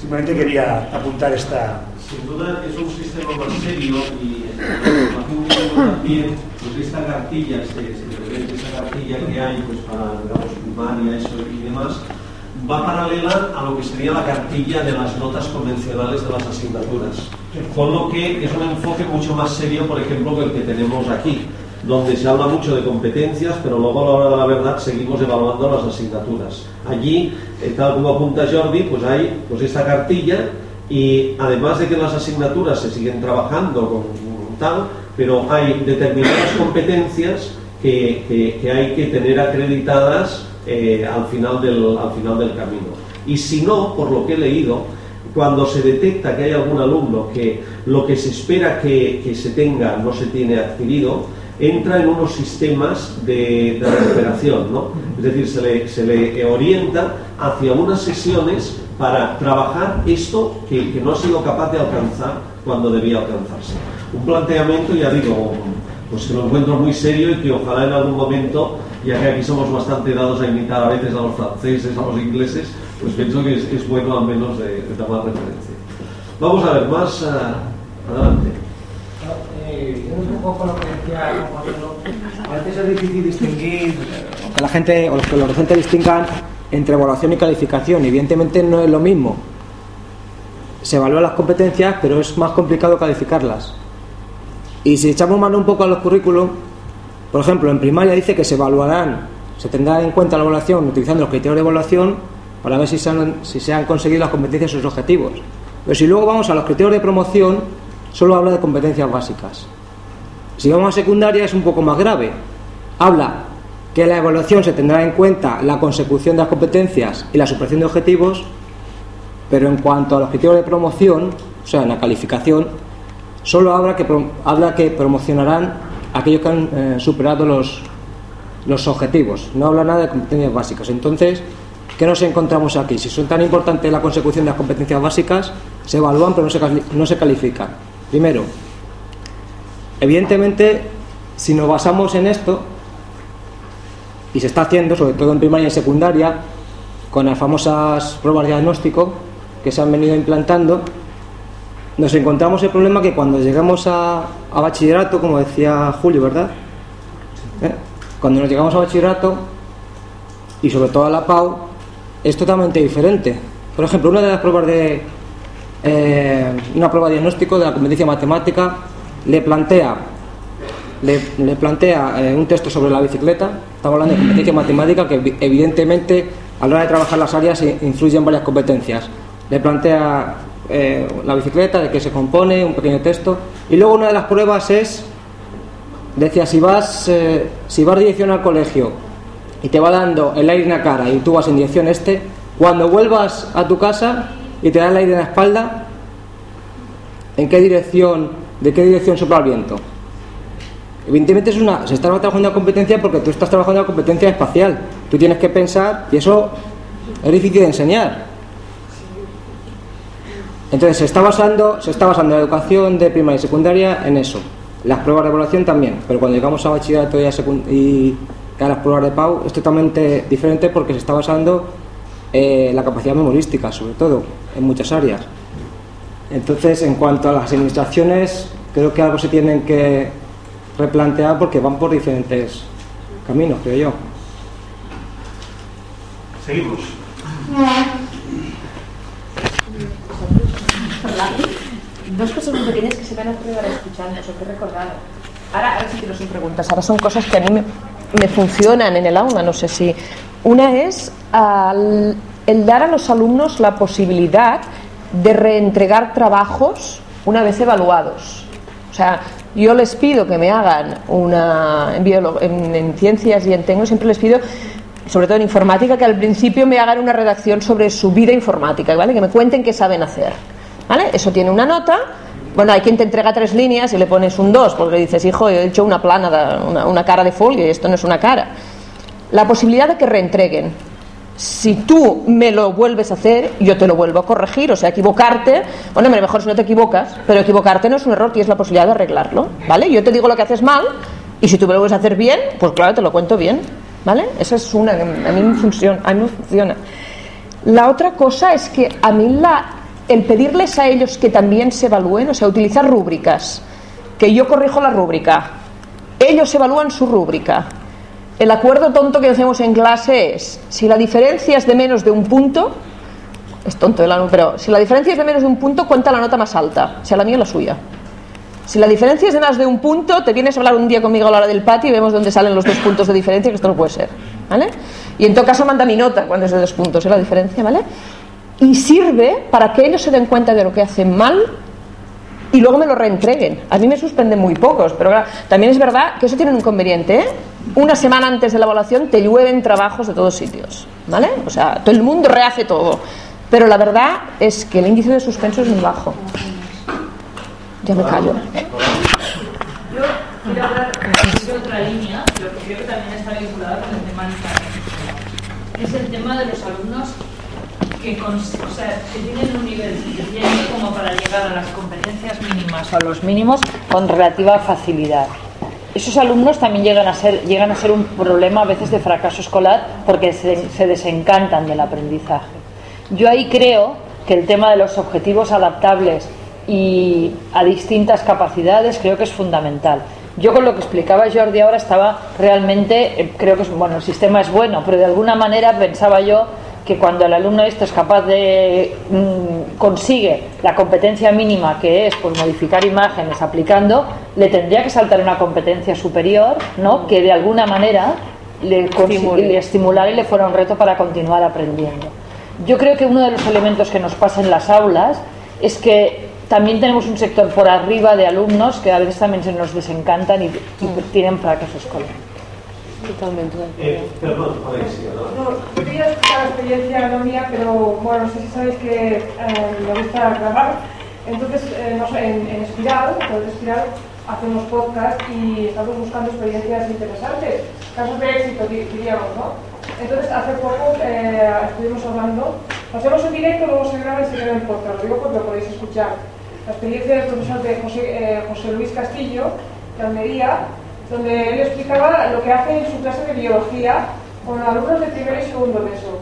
Simplemente quería apuntar esta, Sin duda es un sistema más serio y también, pues esta cartilla, este, este- esta cartilla que hay pues para digamos, primaria eso y demás, va paralela a lo que sería la cartilla de las notas convencionales de las asignaturas. Con lo que es un enfoque mucho más serio, por ejemplo, que el que tenemos aquí, donde se habla mucho de competencias, pero luego a la hora de la verdad seguimos evaluando las asignaturas. Allí, eh, tal como apunta Jordi, pues hay pues esta cartilla y además de que las asignaturas se siguen trabajando con tal, pero hay determinadas competencias que, que- hay que tener acreditadas eh, al, final del, al final del camino. Y si no, por lo que he leído, cuando se detecta que hay algún alumno que lo que se espera que, que se tenga no se tiene adquirido, entra en unos sistemas de, de recuperación, ¿no? Es decir, se le, se le orienta hacia unas sesiones para trabajar esto que no ha sido capaz de alcanzar cuando debía alcanzarse. Un planteamiento, ya digo, pues que lo encuentro muy serio y que ojalá en algún momento, ya que aquí somos bastante dados a imitar a veces a los franceses, a los ingleses, pues pienso que es, es bueno al menos de, tomar referencia. Vamos a ver, más ah, adelante. Eh, un poco lo que decía a veces es difícil distinguir, eh, que la gente o los que los docentes distingan entre evaluación y calificación. Evidentemente no es lo mismo. Se evalúan las competencias, pero es más complicado calificarlas. Y si echamos mano un poco a los currículum, por ejemplo, en primaria dice que se evaluarán, se tendrá en cuenta la evaluación utilizando los criterios de evaluación para ver si se han, si se han conseguido las competencias y sus objetivos. Pero si luego vamos a los criterios de promoción, solo habla de competencias básicas. Si vamos a secundaria es un poco más grave. Habla que la evaluación se tendrá en cuenta la consecución de las competencias y la supresión de objetivos, pero en cuanto a los criterios de promoción, o sea, en la calificación, solo habla que, habla que promocionarán aquellos que han eh, superado los, los objetivos. No habla nada de competencias básicas. Entonces, ¿qué nos encontramos aquí? Si son tan importantes la consecución de las competencias básicas, se evalúan pero no se, no se califican. Primero, evidentemente, si nos basamos en esto, y se está haciendo, sobre todo en primaria y secundaria, con las famosas pruebas de diagnóstico que se han venido implantando, nos encontramos el problema que cuando llegamos a, a bachillerato, como decía Julio, ¿verdad? ¿Eh? Cuando nos llegamos a bachillerato, y sobre todo a la PAU, es totalmente diferente. Por ejemplo, una de las pruebas de eh, una prueba de diagnóstico de la competencia matemática le plantea le, le plantea eh, un texto sobre la bicicleta. Estamos hablando de competencia matemática que evi- evidentemente a la hora de trabajar las áreas influyen varias competencias. Le plantea eh, la bicicleta, de qué se compone, un pequeño texto. Y luego una de las pruebas es, decía, si vas, eh, si vas dirección al colegio y te va dando el aire en la cara y tú vas en dirección este, cuando vuelvas a tu casa y te da el aire en la espalda, ¿en qué dirección, de qué dirección sopla el viento? Evidentemente es una, se está trabajando una competencia porque tú estás trabajando una competencia espacial. Tú tienes que pensar y eso es difícil de enseñar. Entonces se está basando, se está basando la educación de primaria y secundaria en eso. Las pruebas de evaluación también, pero cuando llegamos a bachillerato y, a y, a las pruebas de PAU es totalmente diferente porque se está basando en la capacidad memorística, sobre todo, en muchas áreas. Entonces, en cuanto a las administraciones, creo que algo se tienen que replantear porque van por diferentes caminos, creo yo. Seguimos. Dos cosas muy pequeñas que se me han ocurrido escuchando, eso que he recordado. Ahora, ahora sí que no preguntas, ahora son cosas que a mí me, funcionan en el aula, no sé si. Una es al- el dar a los alumnos la posibilidad de reentregar trabajos una vez evaluados. O sea, yo les pido que me hagan una. En, en- en ciencias y en tecno siempre les pido sobre todo en informática, que al principio me hagan una redacción sobre su vida informática, ¿vale? Que me cuenten qué saben hacer, ¿vale? Eso tiene una nota. Bueno, hay quien te entrega tres líneas y le pones un 2, porque le dices, hijo, he hecho una plana, de- una, cara de folio y esto no es una cara. La posibilidad de que reentreguen. Si tú me lo vuelves a hacer, yo te lo vuelvo a corregir, o sea, equivocarte, bueno, mejor si no te equivocas, pero equivocarte no es un error, tienes la posibilidad de arreglarlo, ¿vale? Yo te digo lo que haces mal y si tú me lo vuelves a hacer bien, pues claro, te lo cuento bien, ¿vale? Esa es una a mí me funciona. A mí me funciona. La otra cosa es que a mí la, el pedirles a ellos que también se evalúen, o sea, utilizar rúbricas, que yo corrijo la rúbrica, ellos evalúan su rúbrica. El acuerdo tonto que hacemos en clase es, si la diferencia es de menos de un punto, es tonto el alumno, pero si la diferencia es de menos de un punto, cuenta la nota más alta, sea la mía o la suya. Si la diferencia es de más de un punto, te vienes a hablar un día conmigo a la hora del patio y vemos dónde salen los dos puntos de diferencia, que esto no puede ser. ¿Vale? Y en todo caso manda mi nota cuando es de dos puntos, ¿eh? la diferencia, ¿vale? Y sirve para que ellos se den cuenta de lo que hacen mal y luego me lo reentreguen. A mí me suspenden muy pocos, pero también es verdad que eso tiene un inconveniente. ¿eh? Una semana antes de la evaluación te llueven trabajos de todos sitios, ¿vale? O sea, todo el mundo rehace todo. Pero la verdad es que el índice de suspenso es muy bajo. Ya me callo. Yo quiero hablar de otra línea, pero que creo que también está vinculada con el tema Es el tema de los alumnos que, tienen un nivel suficiente como para llegar a las competencias mínimas o a los mínimos con relativa facilidad. Esos alumnos también llegan a ser, llegan a ser un problema a veces de fracaso escolar porque se, se desencantan del aprendizaje. Yo ahí creo que el tema de los objetivos adaptables y a distintas capacidades creo que es fundamental. Yo con lo que explicaba Jordi ahora estaba realmente, eh, creo que bueno, el sistema es bueno, pero de alguna manera pensaba yo que cuando el alumno este es capaz de mm, consigue la competencia mínima que es pues modificar imágenes aplicando, le tendría que saltar una competencia superior, ¿no? Que de alguna manera le, le estimulara y le fuera un reto para continuar aprendiendo. Yo creo que uno de los elementos que nos pasa en las aulas es que también tenemos un sector por arriba de alumnos que a veces también se nos desencantan y, y tienen fracaso escolar. Totalmente. Eh, perdón, ¿no? No, yo quería escuchar la experiencia no mía, pero bueno, no sé si sabéis que eh, me gusta grabar. Entonces, eh, no sé, en, en Espiral, en Espiral, hacemos podcast y estamos buscando experiencias interesantes, casos de éxito, di- diríamos, ¿no? Entonces, hace poco eh, estuvimos hablando, lo hacemos en directo, luego se graba y se queda en podcast, lo digo porque lo podéis escuchar. La experiencia del profesor de José, eh, José Luis Castillo, de Almería, donde él explicaba lo que hace en su clase de biología con alumnos de primero y segundo de eso.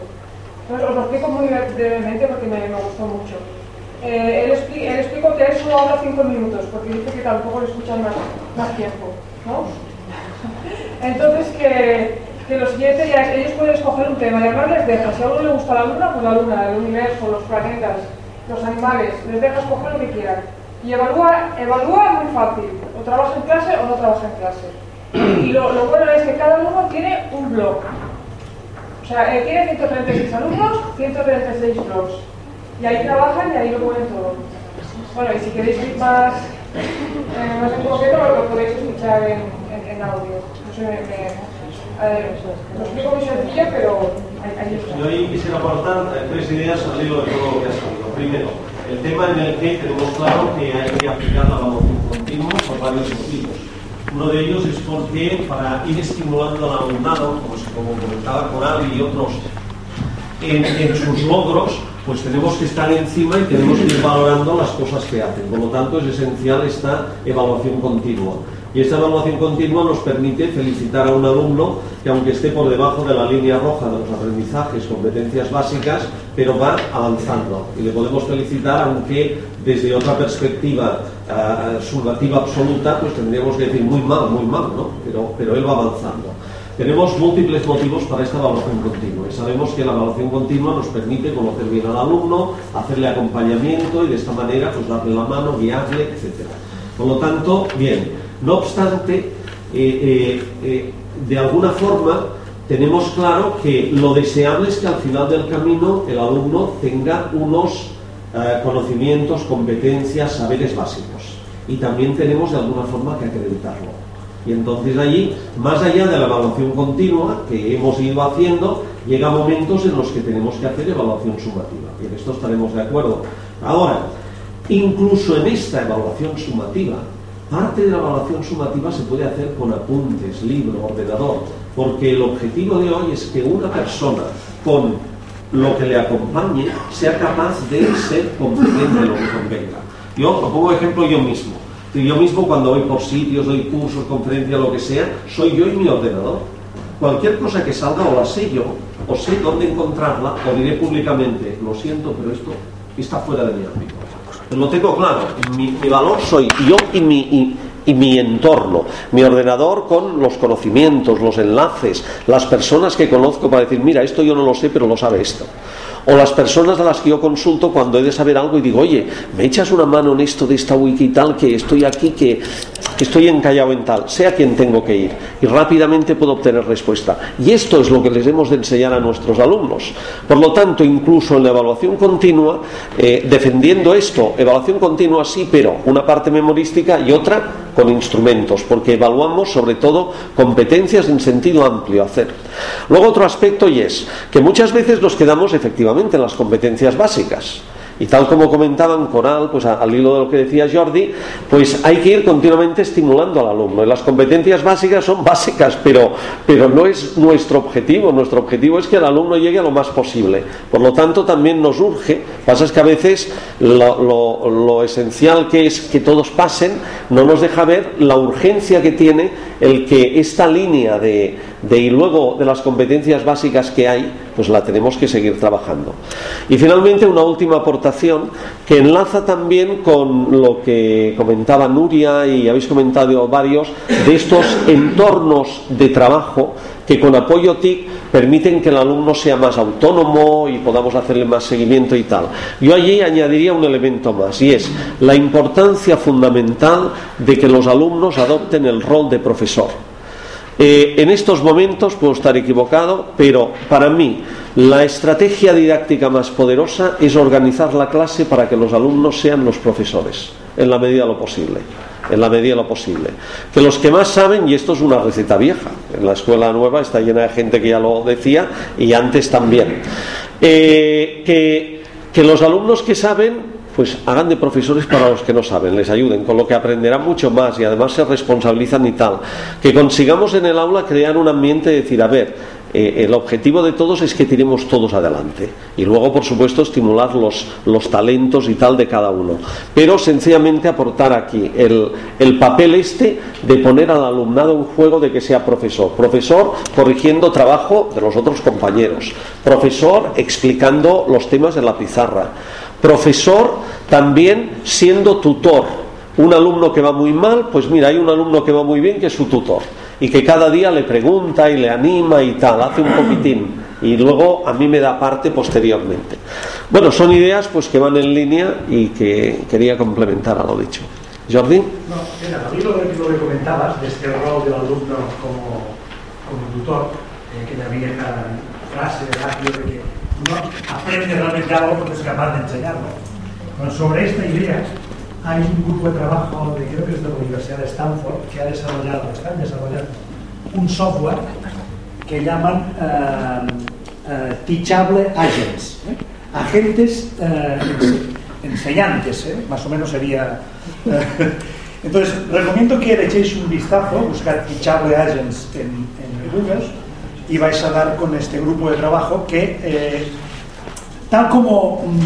Entonces os lo explico muy brevemente porque me, me gustó mucho. Eh, él, expli- él explicó que él solo habla cinco minutos porque dice que tampoco le escuchan más, más tiempo, ¿no? *laughs* Entonces que, que lo siguiente ya ellos pueden escoger un tema y además les deja, si a uno le gusta la luna, pues la luna, el universo, los planetas, los animales, les deja escoger lo que quieran. Y evalúa, evalúa muy fácil, o trabaja en clase o no trabaja en clase. Y lo, bueno es que cada uno tiene un blog. O sea, eh, tiene 136 alumnos, 136 blogs. Y ahí trabajan y ahí lo ponen todo. Bueno, y si queréis ir más, eh, más en concreto, lo, podéis escuchar en, audio. No sé, me, lo explico muy sencillo, pero ahí. Yo ahí quisiera aportar eh, tres ideas al hilo de todo lo que ha salido. Primero, el tema en el que tenemos claro que hay que aplicar la evaluación continua por varios motivos. Uno de ellos es porque para ir estimulando al alumnado, como, como comentaba Coral y otros, en, en sus logros, pues tenemos que estar encima y tenemos que ir valorando las cosas que hacen. Por lo tanto, es esencial esta evaluación continua. Y esta evaluación continua nos permite felicitar a un alumno que aunque esté por debajo de la línea roja de los aprendizajes, competencias básicas, pero va avanzando. Y le podemos felicitar aunque desde otra perspectiva uh, sumativa absoluta, pues tendríamos que decir muy mal, muy mal, ¿no? Pero, pero él va avanzando. Tenemos múltiples motivos para esta evaluación continua y sabemos que la evaluación continua nos permite conocer bien al alumno, hacerle acompañamiento y de esta manera pues darle la mano, guiarle, etc. Por lo tanto, bien, no obstante, eh, eh, eh, de alguna forma tenemos claro que lo deseable es que al final del camino el alumno tenga unos conocimientos, competencias, saberes básicos y también tenemos de alguna forma que acreditarlo. Y entonces allí, más allá de la evaluación continua que hemos ido haciendo, llega momentos en los que tenemos que hacer evaluación sumativa. Y en esto estaremos de acuerdo. Ahora, incluso en esta evaluación sumativa, parte de la evaluación sumativa se puede hacer con apuntes, libro, ordenador, porque el objetivo de hoy es que una persona con lo que le acompañe sea capaz de ser competente en lo que convenga. Yo pongo ejemplo yo mismo. Yo mismo cuando voy por sitios, doy cursos, conferencias, lo que sea, soy yo y mi ordenador. Cualquier cosa que salga o la sé yo, o sé dónde encontrarla, o diré públicamente, lo siento, pero esto está fuera de mi ámbito. Lo tengo claro, mi, mi valor soy yo y mi, y, y mi entorno, mi ordenador con los conocimientos, los enlaces, las personas que conozco para decir, mira, esto yo no lo sé, pero lo sabe esto. O las personas a las que yo consulto cuando he de saber algo y digo, oye, ¿me echas una mano en esto de esta wiki y tal, que estoy aquí, que, estoy encallado en tal? Sea quien tengo que ir. Y rápidamente puedo obtener respuesta. Y esto es lo que les hemos de enseñar a nuestros alumnos. Por lo tanto, incluso en la evaluación continua, eh, defendiendo esto, evaluación continua sí, pero una parte memorística y otra con instrumentos, porque evaluamos sobre todo competencias en sentido amplio hacer. Luego otro aspecto y es que muchas veces nos quedamos efectivamente en las competencias básicas. Y tal como comentaban Coral, pues al hilo de lo que decía Jordi, pues hay que ir continuamente estimulando al alumno. Y las competencias básicas son básicas, pero, pero no es nuestro objetivo. Nuestro objetivo es que el alumno llegue a lo más posible. Por lo tanto, también nos urge, pasa es que a veces lo, lo, lo esencial que es que todos pasen no nos deja ver la urgencia que tiene el que esta línea de, de y luego de las competencias básicas que hay, pues la tenemos que seguir trabajando. Y finalmente una última aportación que enlaza también con lo que comentaba Nuria y habéis comentado varios de estos entornos de trabajo que con apoyo TIC permiten que el alumno sea más autónomo y podamos hacerle más seguimiento y tal. Yo allí añadiría un elemento más y es la importancia fundamental de que los alumnos adopten el rol de profesor. Eh, en estos momentos puedo estar equivocado, pero para mí la estrategia didáctica más poderosa es organizar la clase para que los alumnos sean los profesores, en la medida de lo posible. En la medida lo posible. Que los que más saben, y esto es una receta vieja, en la escuela nueva está llena de gente que ya lo decía, y antes también. Eh, que los alumnos que saben pues hagan de profesores para los que no saben, les ayuden, con lo que aprenderán mucho más y además se responsabilizan y tal. Que consigamos en el aula crear un ambiente de decir, a ver, eh, el objetivo de todos es que tiremos todos adelante. Y luego, por supuesto, estimular los, los talentos y tal de cada uno. Pero sencillamente aportar aquí el, el papel este de poner al alumnado en juego de que sea profesor. Profesor corrigiendo trabajo de los otros compañeros. Profesor explicando los temas en la pizarra profesor también siendo tutor. Un alumno que va muy mal, pues mira, hay un alumno que va muy bien que es su tutor y que cada día le pregunta y le anima y tal, hace un poquitín y luego a mí me da parte posteriormente. Bueno, son ideas pues que van en línea y que quería complementar a lo dicho. Jordi. No, mira, a mí lo, lo que comentabas de este rol del alumno como, como tutor, eh, que había una frase de de que uno aprende realmente algo porque es capaz de enseñarlo. Bueno, sobre esta idea hay un grupo de trabajo de creo que es de la Universidad de Stanford que ha desarrollado, están desarrollando un software que llaman uh, uh, Teachable Agents, ¿eh? agentes enseñantes, ¿eh? más o menos sería. *laughs* entonces, recomiendo que le echéis un vistazo, buscar Teachable Agents en, en Google y vais a dar con este grupo de trabajo que, eh, tal como um,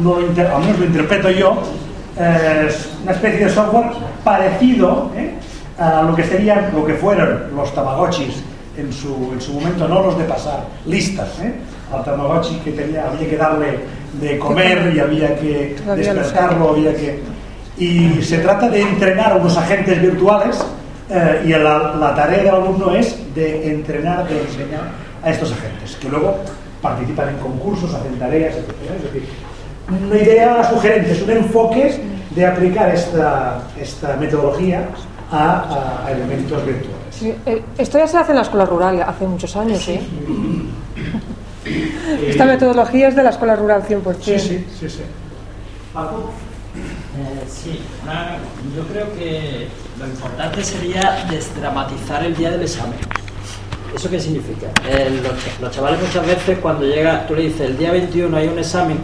uno lo inter, al menos lo interpreto yo, eh, es una especie de software parecido, ¿eh? a lo que serían, lo que fueron los tamagotchis en su, en su momento, no los de pasar listas, ¿eh? al tamagotchi que tenía, había que darle de comer y había que despertarlo, había que... Y se trata de entrenar a unos agentes virtuales eh, y la, la tarea del alumno es de entrenar, de enseñar a estos agentes, que luego participan en concursos, hacen tareas, etc. Es decir, una idea sugerente, es un enfoque de aplicar esta, esta metodología a, a elementos virtuales. Sí, eh, esto ya se hace en la escuela rural hace muchos años, ¿eh? *laughs* Esta metodología es de la escuela rural 100%. Sí, sí, sí, sí. Eh, sí, una- yo creo que lo importante sería desdramatizar el día del examen. ¿Eso qué significa? Eh, los, los chavales muchas veces cuando llega, tú le dices el día 21 hay un examen,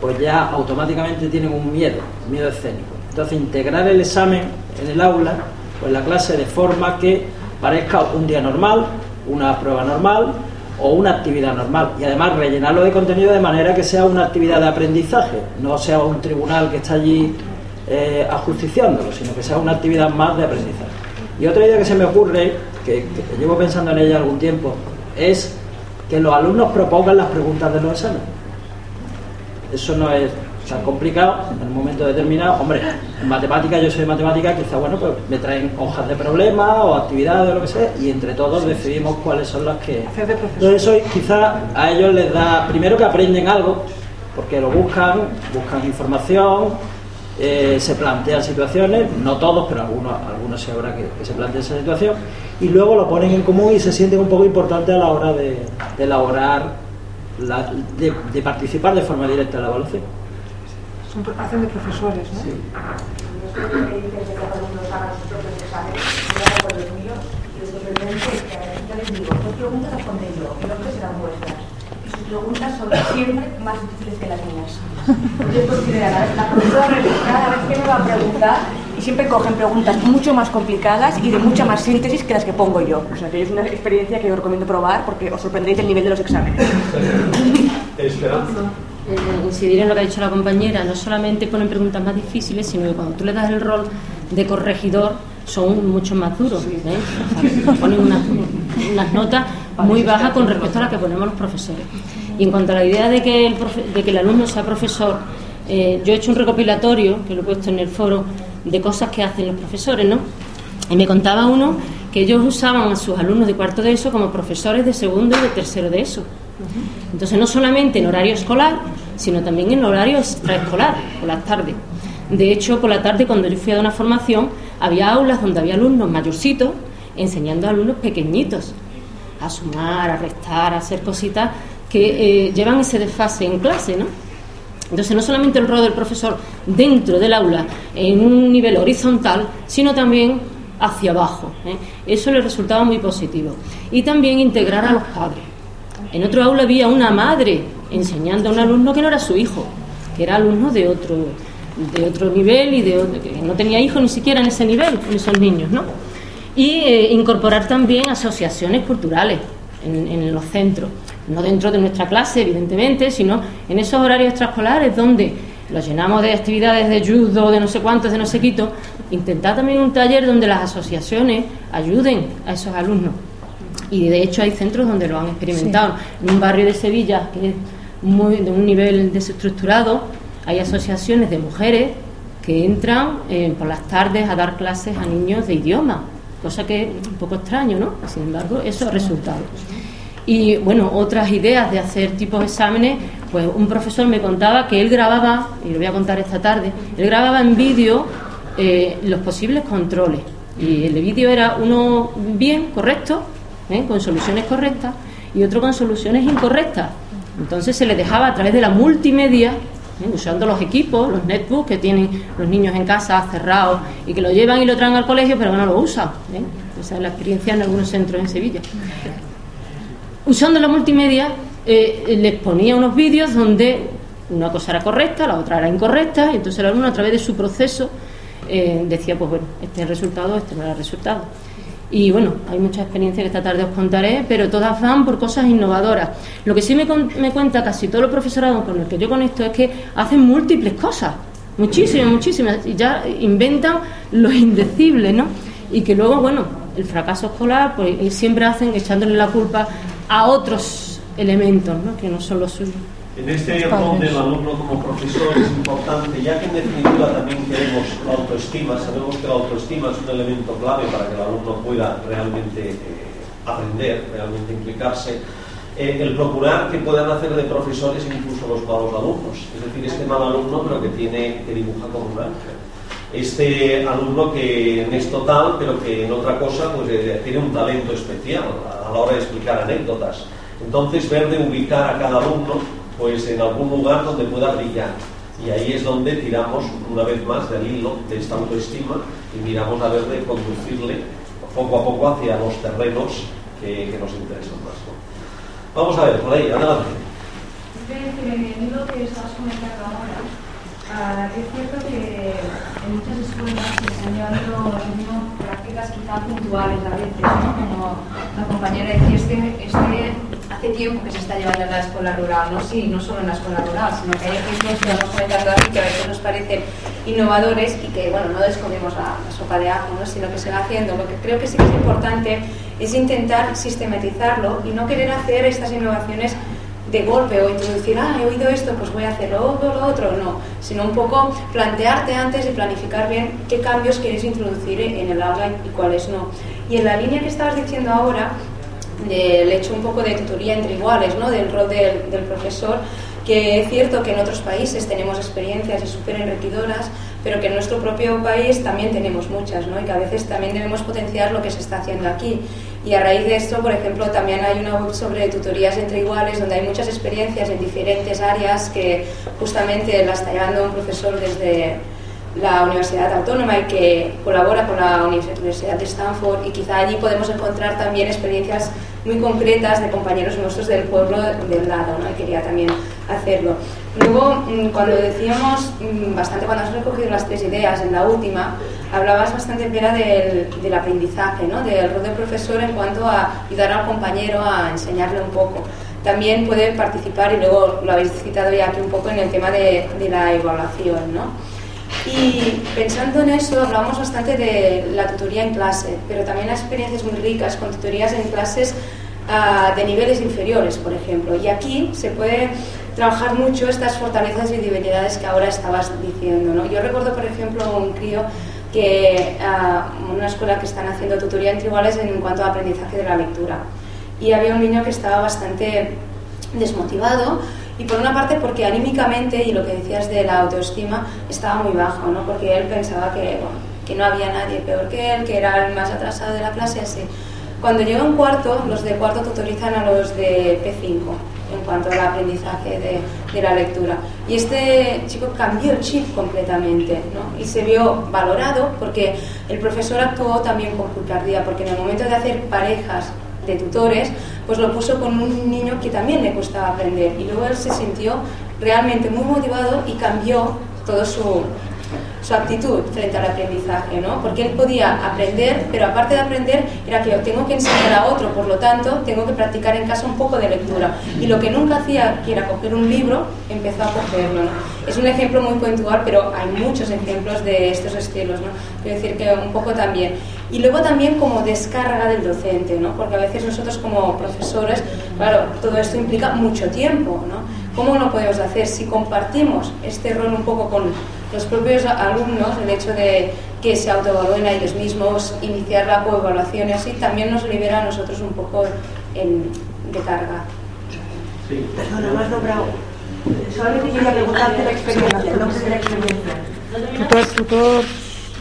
pues ya automáticamente tienen un miedo, un miedo escénico. Entonces integrar el examen en el aula, o en la clase de forma que parezca un día normal, una prueba normal o una actividad normal. Y además rellenarlo de contenido de manera que sea una actividad de aprendizaje, no sea un tribunal que está allí eh, ajusticiándolo, sino que sea una actividad más de aprendizaje. Y otra idea que se me ocurre, que, que llevo pensando en ella algún tiempo, es que los alumnos propongan las preguntas de los exámenes. Eso no es tan complicado en un momento determinado. Hombre, en matemática, yo soy de matemática, quizá, bueno, pues me traen hojas de problemas o actividades o lo que sea, y entre todos decidimos cuáles son las que... Entonces eso quizá a ellos les da, primero que aprenden algo, porque lo buscan, buscan información, eh, se plantean situaciones, no todos, pero algunos, algunos se habrá que, que se planteen esa situación, y luego lo ponen en común y se sienten un poco importantes a la hora de, de elaborar, la- de, de participar de forma directa en la evaluación. Son hacen de profesores, ¿no? Dos preguntas responde yo, el otro serán vuestras. Y sus preguntas son siempre más difíciles que las mías. Yo considero la, la profesora cada vez que me va a preguntar y siempre cogen preguntas mucho más complicadas y de mucha más síntesis que las que pongo yo. O sea, que es una experiencia que os recomiendo probar porque os sorprendéis del nivel de los exámenes. *laughs* Esperanza. Eh, incidir en lo que ha dicho la compañera, no solamente ponen preguntas más difíciles, sino que cuando tú le das el rol de corregidor son mucho más duros. ¿eh? O sea, ponen unas, unas notas muy bajas con respecto a las que ponemos los profesores. Y en cuanto a la idea de que el, profe- de que el alumno sea profesor, eh, yo he hecho un recopilatorio, que lo he puesto en el foro, de cosas que hacen los profesores, ¿no? Y me contaba uno que ellos usaban a sus alumnos de cuarto de eso como profesores de segundo y de tercero de eso. Entonces, no solamente en horario escolar, sino también en horario extraescolar, por las tardes. De hecho, por la tarde, cuando yo fui a dar una formación, había aulas donde había alumnos mayorcitos enseñando a alumnos pequeñitos a sumar, a restar, a hacer cositas que eh, llevan ese desfase en clase, ¿no? Entonces, no solamente el rol del profesor dentro del aula en un nivel horizontal, sino también hacia abajo. ¿eh? Eso le resultaba muy positivo. Y también integrar a los padres. En otro aula había una madre enseñando a un alumno que no era su hijo, que era alumno de otro, de otro nivel y de otro- que no tenía hijos ni siquiera en ese nivel, en esos niños, ¿no? Y eh, incorporar también asociaciones culturales en los centros, no dentro de nuestra clase, evidentemente, sino en esos horarios extraescolares donde los llenamos de actividades de judo, de no sé cuántos, de no sé quito, intentar también un taller donde las asociaciones ayuden a esos alumnos. Y de hecho hay centros donde lo han experimentado. En un barrio de Sevilla que es muy, de un nivel desestructurado, hay asociaciones de mujeres que entran eh, por las tardes a dar clases a niños de idioma, cosa que es un poco extraño, ¿no? Sin embargo, eso ha resultado. Y bueno, otras ideas de hacer tipos de exámenes, pues un profesor me contaba que él grababa, y lo voy a contar esta tarde, él grababa en vídeo eh, los posibles controles. Y el vídeo era uno bien, correcto, ¿eh? con soluciones correctas, y otro con soluciones incorrectas. Entonces se le dejaba a través de la multimedia, ¿eh? usando los equipos, los netbooks que tienen los niños en casa cerrados y que lo llevan y lo traen al colegio, pero que no lo usan. ¿eh? Esa es la experiencia en algunos centros en Sevilla. Usando la multimedia, eh, les ponía unos vídeos donde una cosa era correcta, la otra era incorrecta, y entonces el alumno a través de su proceso eh, decía, pues bueno, este es el resultado, este no era el resultado. Y bueno, hay muchas experiencias que esta tarde os contaré, pero todas van por cosas innovadoras. Lo que sí me, me cuenta casi todo el profesorado con el que yo conecto es que hacen múltiples cosas, muchísimas, muchísimas, y ya inventan lo indecible, ¿no? y que luego, bueno, el fracaso escolar, pues siempre hacen echándole la culpa a otros elementos, ¿no? que no son los suyos. En este rol del alumno como profesor es importante, ya que en definitiva también queremos la autoestima, sabemos que la autoestima es un elemento clave para que el alumno pueda realmente eh, aprender, realmente implicarse, eh, el procurar que puedan hacer de profesores incluso los malos alumnos, es decir, este mal alumno pero que tiene que dibuja como un ángel. Este alumno que no es total, pero que en otra cosa pues, eh, tiene un talento especial a, la hora de explicar anécdotas. Entonces, ver de ubicar a cada alumno pues en algún lugar donde pueda brillar. Y ahí es donde tiramos una vez más del hilo de esta autoestima y miramos a ver de conducirle poco a poco hacia los terrenos que, nos interesan más. Vamos a ver, por ahí, adelante. En lo que estabas comentando ahora, ah, es cierto que en muchas escuelas se están llevando lo mismo prácticas quizá puntuales a veces, ¿no? como la compañera decía, este, este hace tiempo que se está llevando en la escuela rural, no, sí, no solo en la escuela rural, sino que hay ejemplos que hemos comentado aquí que a veces nos parecen innovadores y que, bueno, no descubrimos la, la sopa de ajo, ¿no? sino que se va haciendo. Lo que creo que sí que es importante es intentar sistematizarlo y no querer hacer estas innovaciones de golpe o introducir, ah, he oído esto, pues voy a hacer lo otro, lo otro, no, sino un poco plantearte antes y planificar bien qué cambios quieres introducir en el aula y cuáles no. Y en la línea que estabas diciendo ahora, del hecho un poco de tutoría entre iguales, ¿no? del rol del, profesor, que es cierto que en otros países tenemos experiencias y súper enriquecedoras, pero que en nuestro propio país también tenemos muchas, ¿no? y que a veces también debemos potenciar lo que se está haciendo aquí. Y a raíz de esto, por ejemplo, también hay una web sobre tutorías entre iguales, donde hay muchas experiencias en diferentes áreas que justamente la está llevando un profesor desde la Universidad Autónoma y que colabora con la Universidad de Stanford y quizá allí podemos encontrar también experiencias muy concretas de compañeros nuestros del pueblo del lado, ¿no? y quería también hacerlo. Luego, mm, cuando decíamos, mm, bastante cuando has recogido las tres ideas en la última, hablabas bastante, Pera, del, del aprendizaje, ¿no? del rol del profesor en cuanto a ayudar al compañero a enseñarle un poco. También puede participar, y luego lo habéis citado ya aquí un poco, en el tema de, de la evaluación. ¿no? Y pensando en eso, hablamos bastante de la tutoría en clase, pero también hay experiencias muy ricas con tutorías en clases uh, de niveles inferiores, por ejemplo. Y aquí se puede trabajar mucho estas fortalezas y debilidades que ahora estabas diciendo. ¿no? Yo recuerdo, por ejemplo, un crío que uh, una escuela que están haciendo tutoría entre iguales en cuanto a aprendizaje de la lectura. Y había un niño que estaba bastante desmotivado y por una parte porque anímicamente, y lo que decías de la autoestima, estaba muy bajo, ¿no? porque él pensaba que, bueno, que no había nadie peor que él, que era el más atrasado de la clase, así. Cuando llega un cuarto, los de cuarto tutorizan a los de P5 en cuanto al aprendizaje de, la lectura. Y este chico cambió el chip completamente ¿no? y se vio valorado porque el profesor actuó también con picardía, porque en el momento de hacer parejas de tutores, pues lo puso con un niño que también le costaba aprender. Y luego él se sintió realmente muy motivado y cambió todo su, su actitud frente al aprendizaje, ¿no? Porque él podía aprender, pero aparte de aprender, era que yo tengo que enseñar a otro, por lo tanto, tengo que practicar en casa un poco de lectura. Y lo que nunca hacía, que era coger un libro, empezó a cogerlo, ¿no? Es un ejemplo muy puntual, pero hay muchos ejemplos de estos estilos, ¿no? Quiero decir que un poco también. Y luego también como descarga del docente, ¿no? Porque a veces nosotros como profesores, claro, todo esto implica mucho tiempo, ¿no? ¿Cómo lo podemos hacer si compartimos este rol un poco con los propios alumnos, el hecho de que se autoevalúen a ellos mismos, iniciar la coevaluación y así, también nos libera a nosotros un poco en, de carga. Sí. Perdona, me has nombrado. Solamente quería preguntarte la experiencia, el nombre de la experiencia. Tutor, tutor.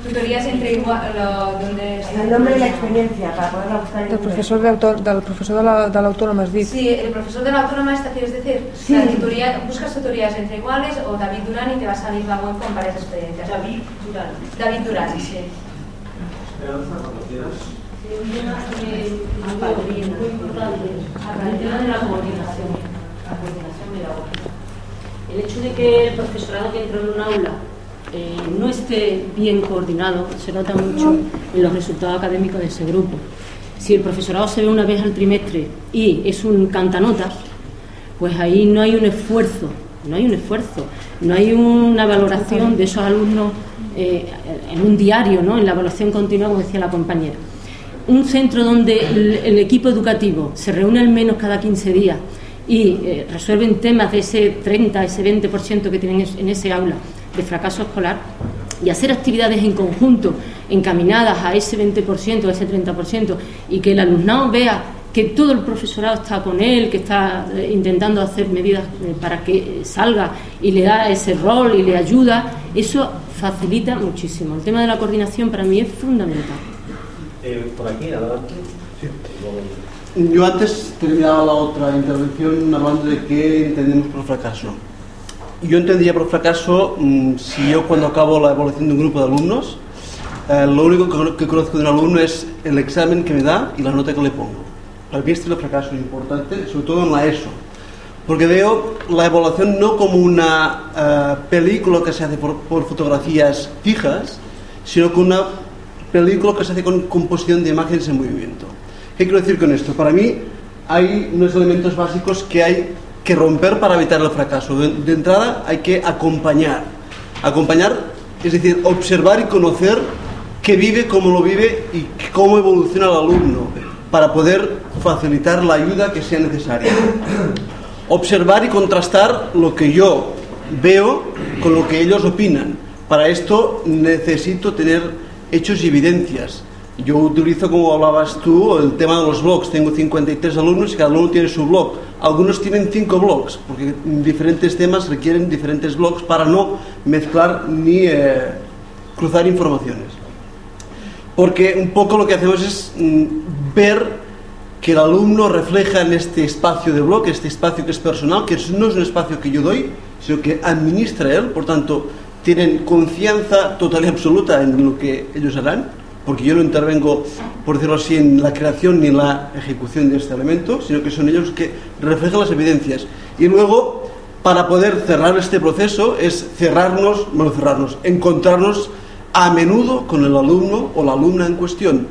Tutorías entre igual, lo, donde El nombre de la experiencia, para poderla buscar en Del professor, de autor, del professor de la- de l'autònoma, has dit. Sí, el profesor de la autónoma esta quieres decir. Sí. La tutoría, buscas tutorías entre iguales o David Durán y te va a salir la web con varias experiencias. David Durán. David Durán, sí. Esperanza, cuando quieras. un tema muy, muy importante, el tema de la coordinación, la coordinación pedagógica. El hecho de que el profesorado que entra en un aula eh, no esté bien coordinado se nota mucho en los resultados académicos de ese grupo. Si el profesorado se ve una vez al trimestre y es un cantanotas, pues ahí no hay un esfuerzo, no hay un esfuerzo, no hay una valoración de esos alumnos eh, en un diario, ¿no? en la evaluación continua, como decía la compañera. Un centro donde el, el equipo educativo se reúne al menos cada 15 días y eh, resuelven temas de ese 30, ese 20% que tienen en ese aula de fracaso escolar y hacer actividades en conjunto encaminadas a ese 20%, a ese 30% y que el alumnado vea que todo el profesorado está con él, que está eh, intentando hacer medidas eh, para que salga y le da ese rol y le ayuda, eso facilita muchísimo. El tema de la coordinación para mí es fundamental. Eh, por aquí, adelante. Yo antes terminaba la otra intervención hablando de qué entendemos por fracaso. Yo entendería por fracaso mm, si yo cuando acabo la evaluación de un grupo de alumnos, eh, lo único que conozco de un alumno es el examen que me da y la nota que le pongo. Para mí este es el fracaso importante, sobre todo en la ESO. Porque veo la evaluación no como una eh, película que se hace por, por fotografías fijas, sino como una película que se hace con composición de imágenes en movimiento. ¿Qué quiero decir con esto? Para mí hay unos elementos básicos que hay que romper para evitar el fracaso. De, entrada hay que acompañar. Acompañar, es decir, observar y conocer qué vive, cómo lo vive y cómo evoluciona el alumno para poder facilitar la ayuda que sea necesaria. Observar y contrastar lo que yo veo con lo que ellos opinan. Para esto necesito tener hechos y evidencias. Yo utilizo, como hablabas tú, el tema de los blogs. Tengo 53 alumnos y cada uno tiene su blog. Algunos tienen 5 blogs, porque diferentes temas requieren diferentes blogs para no mezclar ni eh, cruzar informaciones. Porque un poco lo que hacemos es mm, ver que el alumno refleja en este espacio de blog, este espacio que es personal, que no es un espacio que yo doy, sino que administra él, por tanto, tienen confianza total y absoluta en lo que ellos harán, porque yo no intervengo, por decirlo así, en la creación ni en la ejecución de este elemento, sino que son ellos los que reflejan las evidencias. Y luego, para poder cerrar este proceso, es cerrarnos, bueno, cerrarnos, encontrarnos a menudo con el alumno o la alumna en cuestión.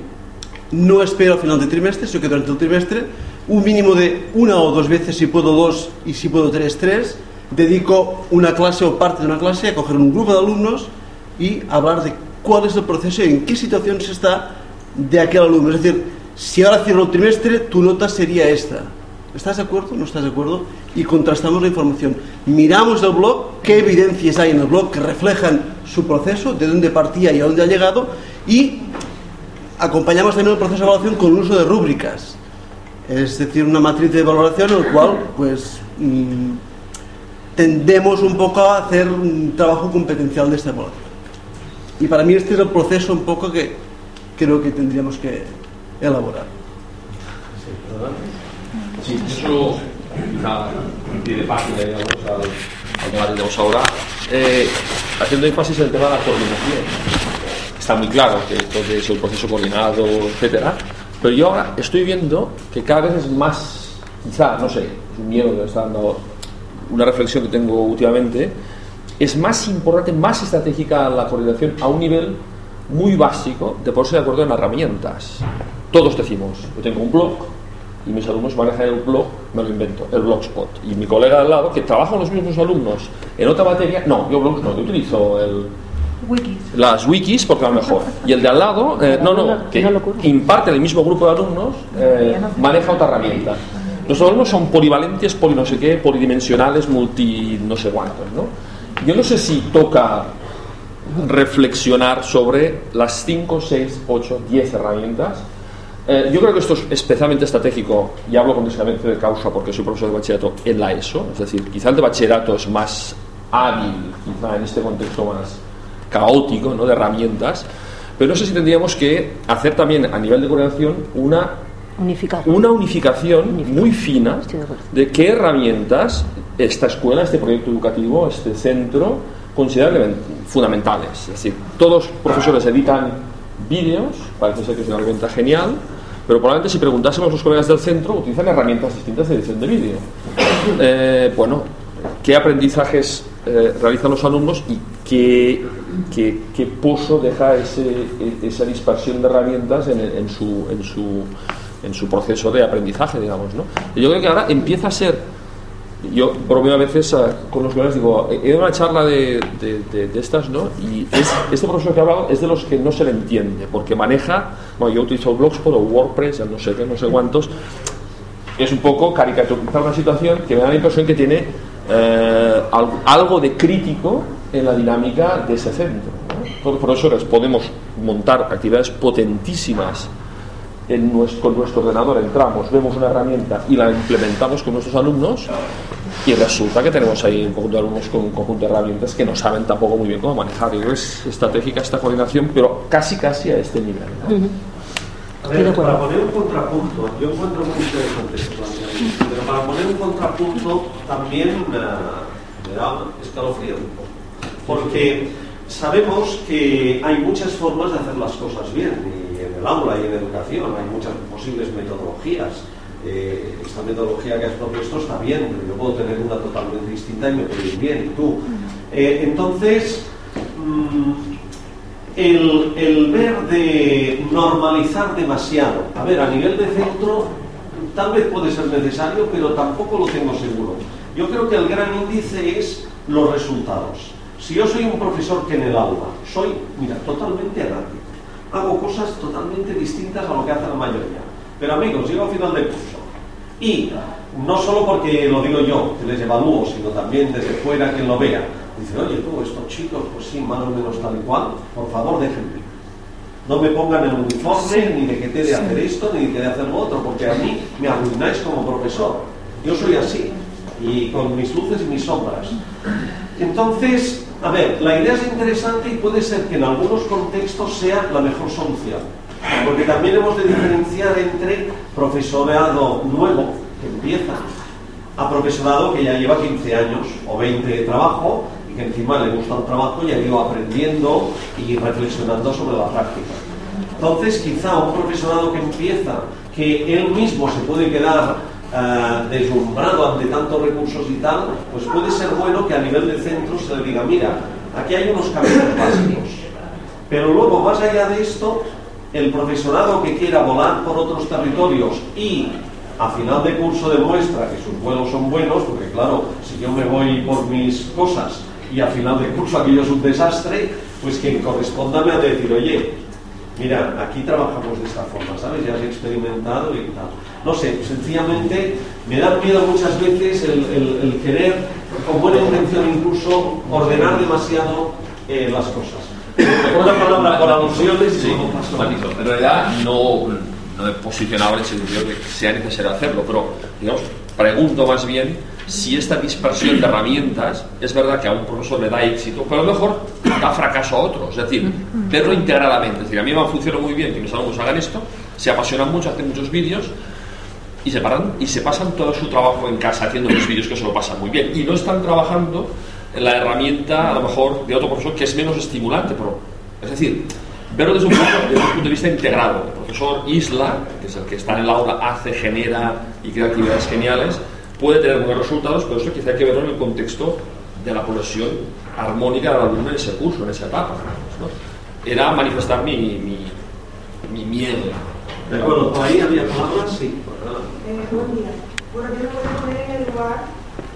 No espero al final del trimestre, sino que durante el trimestre, un mínimo de una o dos veces, si puedo dos y si puedo tres, tres, dedico una clase o parte de una clase a coger un grupo de alumnos y hablar de cuál es el proceso y en qué situación se está de aquel alumno. Es decir, si ahora cierro el trimestre, tu nota sería esta. ¿Estás de acuerdo? ¿No estás de acuerdo? Y contrastamos la información. Miramos el blog, qué evidencias hay en el blog que reflejan su proceso, de dónde partía y a dónde ha llegado, y acompañamos también el proceso de evaluación con el uso de rúbricas. Es decir, una matriz de valoración en el cual, pues, mm, tendemos un poco a hacer un trabajo competencial de esta evaluación. Y para mí este es el proceso un poco que creo que tendríamos que elaborar. Sí, eso quizá en pie de página, digamos, tema que tenemos ahora, eh, haciendo énfasis en el tema de la coordinación. Está muy claro que esto es el proceso coordinado, etcétera, pero yo ahora estoy viendo que cada vez es más, quizá, no sé, es un miedo que me está dando, una reflexión que tengo últimamente, es más importante, más estratégica la coordinación a un nivel muy básico de ponerse de acuerdo en herramientas. Todos decimos, yo tengo un blog y mis alumnos manejan el blog, me lo invento, el blogspot. Y mi colega al lado, que trabaja con los mismos alumnos en otra materia, no, yo blogs no, yo utilizo el, Wikis. las wikis porque va mejor. Y el de al lado, eh, no, no, que imparte el mismo grupo de alumnos, eh, maneja otra herramienta. Los alumnos son polivalentes, poli no sé qué, polidimensionales, multi no sé cuántos, ¿no? Yo no sé si toca reflexionar sobre las 5, 6, 8, 10 herramientas. Eh, yo creo que esto es especialmente estratégico, y hablo con de causa porque soy profesor de bachillerato en la ESO, es decir, quizá el de bachillerato es más hábil, quizá en este contexto más caótico, ¿no? de herramientas, pero no sé si tendríamos que hacer también a nivel de coordinación una Unificar. una unificación muy fina de qué herramientas esta escuela, este proyecto educativo, este centro considera elemen- fundamentales. Es decir, todos los profesores editan vídeos, parece ser que es una herramienta genial, pero probablemente si preguntásemos a los colegas del centro utilizan herramientas distintas de edición de vídeo. Eh, bueno, ¿qué aprendizajes eh, realizan los alumnos y qué, qué, qué pozo deja ese, e- esa dispersión de herramientas en, en su, en, su, en su proceso de aprendizaje, digamos? ¿no? Yo creo que ahora empieza a ser yo bromeo a veces a- con los colegas, digo, he a una charla de, de- de- de estas, ¿no? Y es- este profesor que ha hablado es de los que no se le entiende, porque maneja, bueno, yo utilizo Blogspot o WordPress, no sé qué, no sé cuántos, es un poco caricaturizar una situación que me da la impresión que tiene eh, al- algo de crítico en la dinámica de ese centro. ¿no? Todos los profesores podemos montar actividades potentísimas en con nuestro ordenador, entramos, vemos una herramienta y la implementamos con nuestros alumnos y resulta que tenemos ahí un conjunto de alumnos con un conjunto de herramientas que no saben tampoco muy bien cómo manejar. Que es estratégica esta coordinación, pero casi casi a este nivel. ¿no? A ver, para poner un contrapunto, yo encuentro muy interesante este planteamiento, pero para poner un contrapunto también eh, me da escalofrío un poco. Porque sabemos que hay muchas formas de hacer las cosas bien, y en el aula y en educación hay muchas posibles metodologías. Eh, esta metodología que has propuesto está bien, pero yo puedo tener una totalmente distinta y me puede ir bien, y tú. Eh, entonces, mm, el, el ver de normalizar demasiado. A ver, a nivel de centro tal vez puede ser necesario, pero tampoco lo tengo seguro. Yo creo que el gran índice es los resultados. Si yo soy un profesor que en el aula soy, mira, totalmente anárquico, hago cosas totalmente distintas a lo que hace la mayoría. Pero amigos, llego al final del curso y no solo porque lo digo yo, que les evalúo, sino también desde fuera quien lo vea, dice, oye tú, estos chicos, pues sí, más o menos tal y cual, por favor déjenme. No me pongan el uniforme, ni de que te de hacer esto, ni de que de hacer lo otro, porque a mí me arruináis como profesor. Yo soy así, y con mis luces y mis sombras. Entonces, a ver, la idea es interesante y puede ser que en algunos contextos sea la mejor solución. Porque también hemos de diferenciar entre profesorado nuevo, que empieza, a profesorado que ya lleva 15 años o 20 de trabajo y que encima le gusta el trabajo y ha ido aprendiendo y reflexionando sobre la práctica. Entonces, quizá un profesorado que empieza, que él mismo se puede quedar eh, deslumbrado ante tantos recursos y tal, pues puede ser bueno que a nivel de centro se le diga, mira, aquí hay unos caminos básicos. Pero luego, más allá de esto, el profesorado que quiera volar por otros territorios y a final de curso demuestra que sus vuelos son buenos, porque claro, si yo me voy por mis cosas y a final de curso aquello es un desastre, pues quien corresponda me ha de decir, oye, mira, aquí trabajamos de esta forma, ¿sabes? Ya has experimentado y tal. No sé, sencillamente me da miedo muchas veces el, el- el querer, con buena intención incluso, ordenar demasiado eh, las cosas. Una palabra por alusiones Sí. Juanito, en realidad no, no he posicionado en el sentido de que sea necesario hacerlo, pero digamos, pregunto más bien si esta dispersión de herramientas es verdad que a un profesor le da éxito, pero a lo mejor da fracaso a otro. Es decir, verlo integradamente. Es decir, a mí me funciona muy bien que mis alumnos hagan esto, se apasionan mucho, hacen muchos vídeos y se, paran, y se pasan todo su trabajo en casa haciendo los vídeos que se lo pasan muy bien. Y no están trabajando en la herramienta a lo mejor de otro profesor que es menos estimulante pero es decir verlo desde un punto, desde un punto de vista integrado. El profesor Isla que es el que está en el aula hace, genera y crea actividades geniales puede tener buenos resultados pero eso quizá hay que verlo en el contexto de la progresión armónica del alumno en ese curso, en esa etapa ¿no? era manifestar mi, mi, mi miedo De acuerdo, por ahí había palabras, sí. Eh, buen día. Bueno, yo me voy a poner en el lugar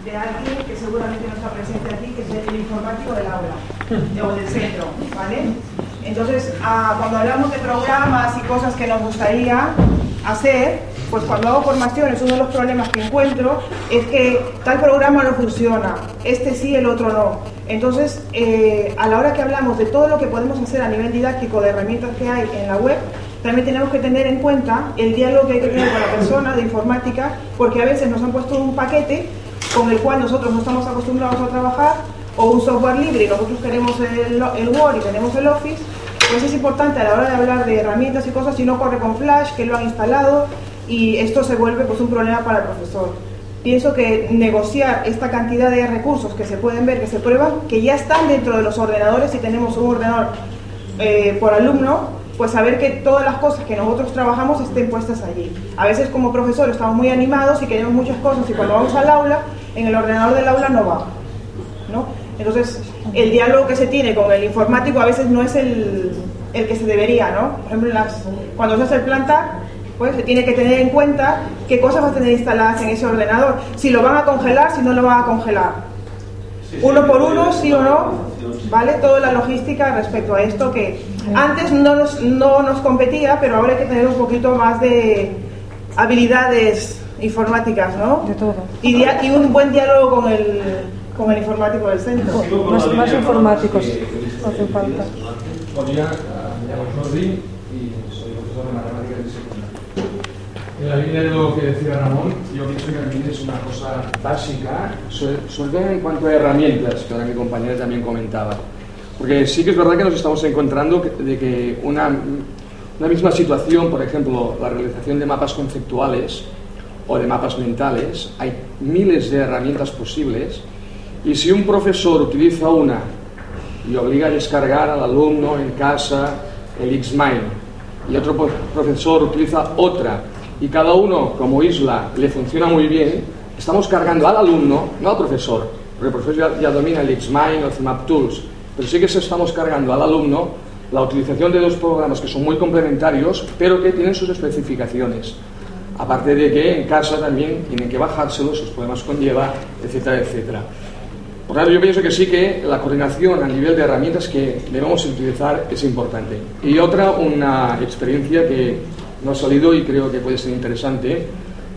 de alguien que seguramente no está presente aquí, que es el informático del aula o del centro, ¿vale? Entonces, ah, cuando hablamos de programas y cosas que nos gustaría hacer, pues cuando hago formaciones, uno de los problemas que encuentro es que tal programa no funciona, este sí, el otro no. Entonces, eh, a la hora que hablamos de todo lo que podemos hacer a nivel didáctico, de herramientas que hay en la web, también tenemos que tener en cuenta el diálogo que hay que tener con la persona de informática, porque a veces nos han puesto un paquete con el cual nosotros no estamos acostumbrados a trabajar, o un software libre y nosotros queremos el, el Word y tenemos el Office, pues es importante a la hora de hablar de herramientas y cosas, si no corre con Flash, que lo han instalado, y esto se vuelve pues un problema para el profesor. Pienso que negociar esta cantidad de recursos que se pueden ver, que se prueban, que ya están dentro de los ordenadores, si tenemos un ordenador eh, por alumno, pues saber que todas las cosas que nosotros trabajamos estén puestas allí. A veces como profesor estamos muy animados y queremos muchas cosas y cuando vamos al aula, en el ordenador del aula no va. ¿no? Entonces, el diálogo que se tiene con el informático a veces no es el, el que se debería, ¿no? Por ejemplo, las- cuando se hace el plantar, pues se tiene que tener en cuenta qué cosas va a tener instaladas en ese ordenador, si lo van a congelar, si no lo van a congelar. Uno por uno, sí o no, ¿vale? Toda la logística respecto a esto que antes no nos, no nos competía, pero ahora hay que tener un poquito más de habilidades informáticas, ¿no? De todo. Y, y un buen diálogo con el, con el informático del centro. Más, más informáticos hacen falta. Buen día, me llamo Jordi y soy profesor de matemáticas de secundaria. En la línea de lo que decía Ramón, yo pienso que también es una cosa básica, todo en cuanto a herramientas, que ahora mi compañera también comentaba. Porque sí que es verdad que nos estamos encontrando de que una, una misma situación, por ejemplo, la realización de mapas conceptuales o de mapas mentales, hay miles de herramientas posibles y si un profesor utiliza una y obliga a descargar al alumno en casa el Xmind y otro profesor utiliza otra y cada uno como isla le funciona muy bien, estamos cargando al alumno, no al profesor, porque el profesor ya, domina el Xmind o el CMAP Tools, pero sí que se estamos cargando al alumno la utilización de dos programas que son muy complementarios, pero que tienen sus especificaciones. Aparte de que en casa también tienen que bajárselos, sus problemas conlleva, etcétera, etcétera. Por tanto, yo pienso que sí que la coordinación a nivel de herramientas que debemos utilizar es importante. Y otra, una experiencia que no ha salido y creo que puede ser interesante,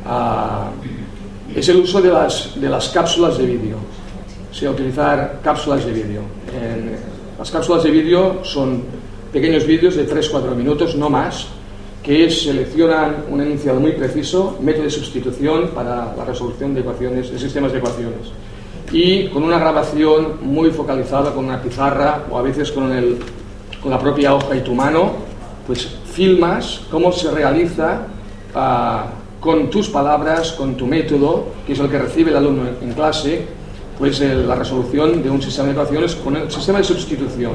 ah, es el uso de las, de las cápsulas de vídeo. O sea, utilizar cápsulas de vídeo. Las cápsulas de vídeo son pequeños vídeos de 3-4 minutos, no más, que seleccionan un enunciado muy preciso, método de sustitución para la resolución de ecuaciones, de sistemas de ecuaciones. Y con una grabación muy focalizada con una pizarra o a veces con, el, con la propia hoja y tu mano, pues filmas cómo se realiza ah, con tus palabras, con tu método, que es el que recibe el alumno en, clase, pues el- la resolución de un sistema de ecuaciones con el sistema de sustitución.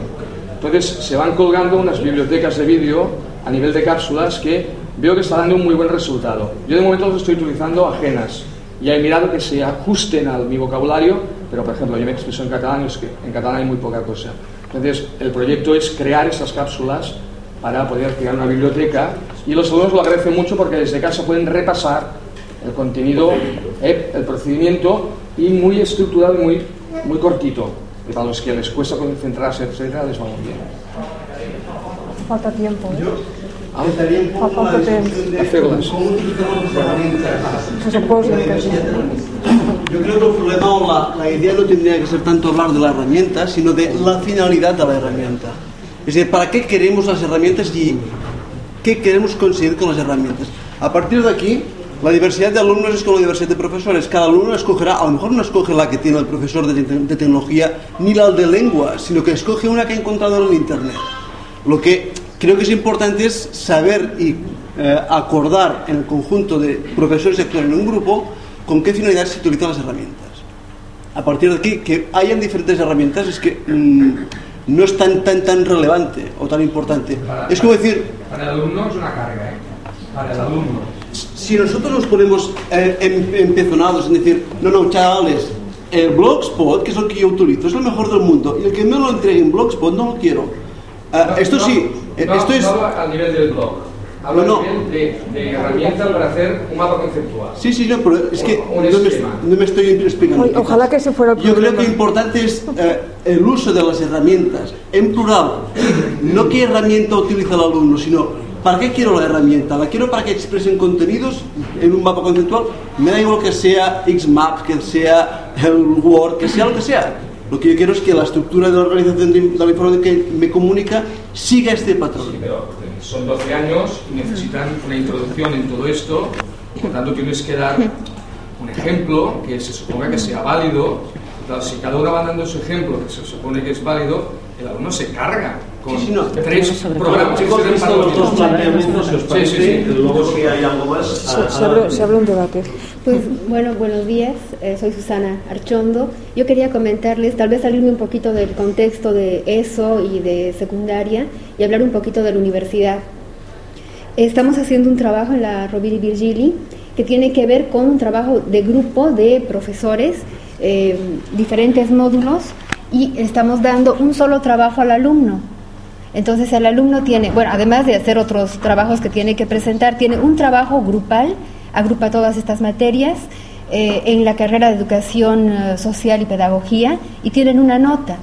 Entonces se van colgando unas bibliotecas de vídeo a nivel de cápsulas que veo que está dando un muy buen resultado. Yo de momento las estoy utilizando ajenas y he mirado que se ajusten a mi vocabulario, pero por ejemplo yo me expreso en catalán es que en catalán hay muy poca cosa. Entonces el proyecto es crear estas cápsulas para poder crear una biblioteca y los alumnos lo agradecen mucho porque desde casa pueden repasar el contenido, eh, el procedimiento y muy estructurado y muy, muy cortito. Y para los que les cuesta concentrarse, etcétera, les va muy bien. Falta tiempo. ¿eh? Empezaría un poco la Falta de Hacerlas. cómo utilizamos las herramientas. Yo creo que el problema o la, la idea no tendría que ser tanto hablar de la herramienta, sino de la finalidad de la herramienta. Es decir, ¿para qué queremos las herramientas y qué queremos conseguir con las herramientas? A partir de aquí, la diversidad de alumnos es como la diversidad de profesores. Cada alumno escogerá, a lo mejor no escoge la que tiene el profesor de, te- de tecnología ni la de lengua, sino que escoge una que ha encontrado en el Internet. Lo que creo que es importante es saber y eh, acordar en el conjunto de profesores que actúan en un grupo con qué finalidad se utilizan las herramientas. A partir de aquí, que hayan diferentes herramientas es que mm, no es tan, tan, tan relevante o tan importante. Es como decir, Para el alumno es una carga, ¿eh? Para el alumno. si nosotros nos ponemos eh, em- empezonados en decir, no, no, chavales, el Blogspot, que es lo que yo utilizo, es lo mejor del mundo, y el que me lo entregue en Blogspot no lo quiero. Esto No, sí, no, esto es... No hablo al nivel del blog. Hablo No, de, de herramientas para hacer un mapa conceptual. Sí, sí, no, pero es que Un no me, no me estoy explicando. Oye, Ojalá que ese fuera el Yo creo que importante es eh, el uso de las herramientas en plural. No qué herramienta utiliza el alumno, sino ¿para qué quiero la herramienta? ¿La quiero para que expresen contenidos en un mapa conceptual? Me da igual que sea XMAP, que sea el Word, que sea lo que sea. Lo que yo quiero es que la estructura de la organización de, la información que me comunica siga este patrón. Pero son 12 años y necesitan una introducción en todo esto, por tanto tienes que dar un ejemplo que se suponga que sea válido. Claro, si cada uno va dando su ejemplo, que se supone que es válido, el alumno se carga con tres programas Hemos visto los dos planteamientos, si os Sí, parece, sí, sí. luego si hay algo más... Se, a- se a- abre, se abre un debate. Pues bueno, buenos días, eh, soy Susana Archondo. Yo quería comentarles, tal vez salirme un poquito del contexto de ESO y de secundaria y hablar un poquito de la universidad. Estamos haciendo un trabajo en la Rovira y Virgili que tiene que ver con un trabajo de grupo de profesores, eh, diferentes módulos, y estamos dando un solo trabajo al alumno. Entonces el alumno tiene, bueno, además de hacer otros trabajos que tiene que presentar, tiene un trabajo grupal, agrupa todas estas materias eh, en la carrera de educación eh, social y pedagogía y tienen una nota.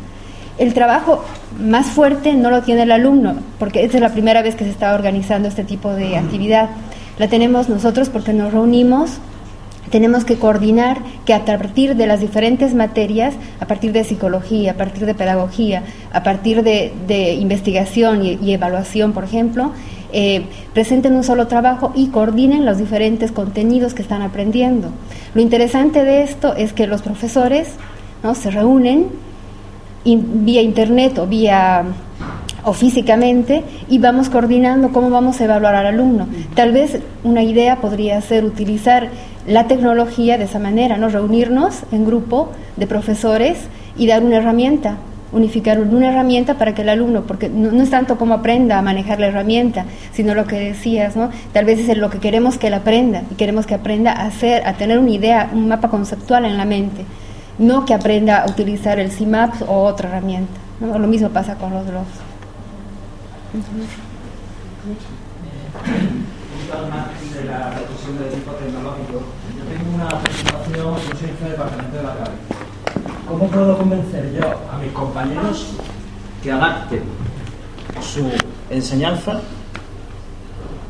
El trabajo más fuerte no lo tiene el alumno, porque esta es la primera vez que se está organizando este tipo de actividad. La tenemos nosotros porque nos reunimos tenemos que coordinar que a partir de las diferentes materias, a partir de psicología, a partir de pedagogía, a partir de, investigación y, evaluación, por ejemplo, eh, presenten un solo trabajo y coordinen los diferentes contenidos que están aprendiendo. Lo interesante de esto es que los profesores ¿no? se reúnen vía internet o vía o físicamente y vamos coordinando cómo vamos a evaluar al alumno. Tal vez una idea podría ser utilizar la tecnología de esa manera, ¿no? reunirnos en grupo de profesores y dar una herramienta, unificar una herramienta para que el alumno, porque no, no, es tanto como aprenda a manejar la herramienta, sino lo que decías, ¿no? tal vez es lo que queremos que él aprenda y queremos que aprenda a hacer, a tener una idea, un mapa conceptual en la mente, no que aprenda a utilizar el CIMAP o otra herramienta. ¿no? Lo mismo pasa con los. De la profesión de tipo tecnológico. Yo tengo una presentación, yo soy jefe de departamento de la CARE. ¿Cómo puedo convencer yo a mis compañeros que adapten su enseñanza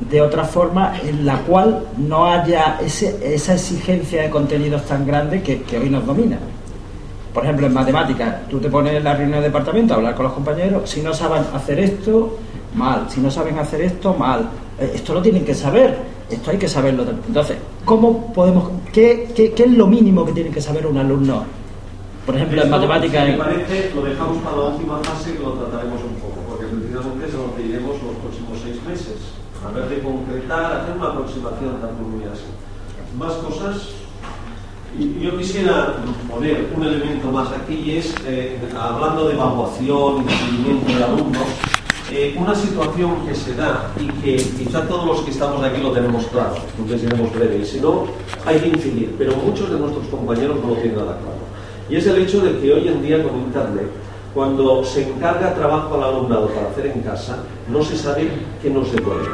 de otra forma en la cual no haya ese, esa exigencia de contenidos tan grande que, que hoy nos domina? Por ejemplo, en matemáticas, tú te pones en la reunión de departamento a hablar con los compañeros, si no saben hacer esto, mal, si no saben hacer esto, mal, esto lo tienen que saber, esto hay que saberlo. Entonces, ¿cómo podemos, qué, qué, qué es lo mínimo que tiene que saber un alumno? Por ejemplo, Esto, en matemáticas... Si me parece, lo dejamos para la última fase que lo trataremos un poco, porque precisamente es lo que iremos los próximos seis meses. A ver de concretar, hacer una aproximación también muy así. Más cosas. Y yo quisiera poner un elemento más aquí y es, eh, hablando de evaluación y seguimiento de alumnos, eh, una situación que se da y que quizá todos los que estamos aquí lo tenemos claro, entonces seremos breves, y si no, hay que incidir, pero muchos de nuestros compañeros no lo tienen nada claro. Y es el hecho de que hoy en día con Internet, cuando se encarga trabajo al alumnado para hacer en casa, no se sabe qué nos devuelve.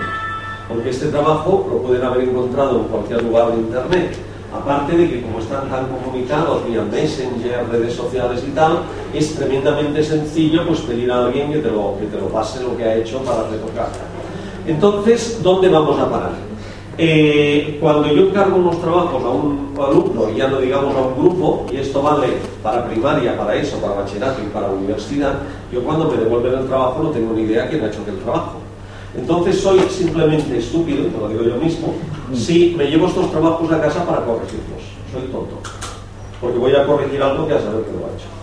Porque este trabajo lo pueden haber encontrado en cualquier lugar de Internet. Aparte de que como están tan comunicados vía Messenger, redes sociales y tal, es tremendamente sencillo pues pedir a alguien que te lo, que te lo pase lo que ha hecho para retocar. Entonces, ¿dónde vamos a parar? Eh, cuando yo encargo unos trabajos a un alumno, ya no digamos a un grupo, y esto vale para primaria, para eso, para bachillerato y para universidad, yo cuando me devuelven el trabajo no tengo ni idea quién ha hecho aquel trabajo. Entonces soy simplemente estúpido, te lo digo yo mismo, si me llevo estos trabajos a casa para corregirlos. Soy tonto. Porque voy a corregir algo que a saber que lo ha hecho.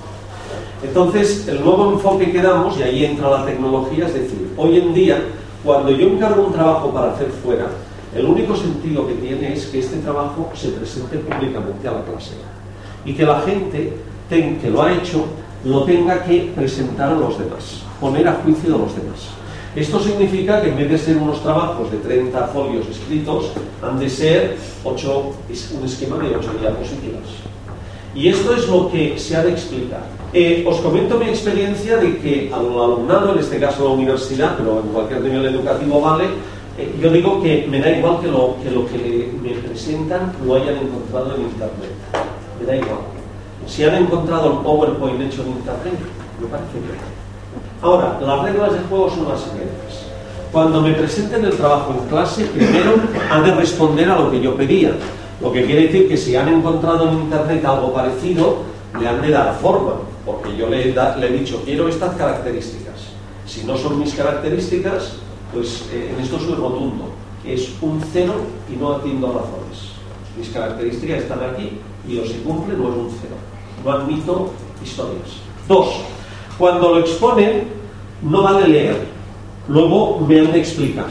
Entonces, el nuevo enfoque que damos, y ahí entra la tecnología, es decir, hoy en día, cuando yo encargo un trabajo para hacer fuera, el único sentido que tiene es que este trabajo se presente públicamente a la clase y que la gente que lo ha hecho lo tenga que presentar a los demás, poner a juicio de los demás. Esto significa que en vez de ser unos trabajos de 30 folios escritos, han de ser 8, un esquema de 8 diapositivas. Y esto es lo que se ha de explicar. Eh, os comento mi experiencia de que al alumnado, en este caso la universidad, pero en cualquier nivel educativo vale, eh, yo digo que me da igual que lo, que me presentan lo hayan encontrado en Internet. Me da igual. Si han encontrado el PowerPoint hecho en Internet, me parece bien. Ahora, las reglas de juego son las siguientes. Cuando me presenten el trabajo en clase, primero han de responder a lo que yo pedía. Lo que quiere decir que si han encontrado en Internet algo parecido, le han de dar forma, porque yo le he, dicho, quiero estas características. Si no son mis características, pues eh, en esto soy rotundo. Es un cero y no atiendo razones. Mis características están aquí y o se cumple no es un cero. No admito historias. Dos, cuando lo exponen, no vale leer. Luego me han de explicar.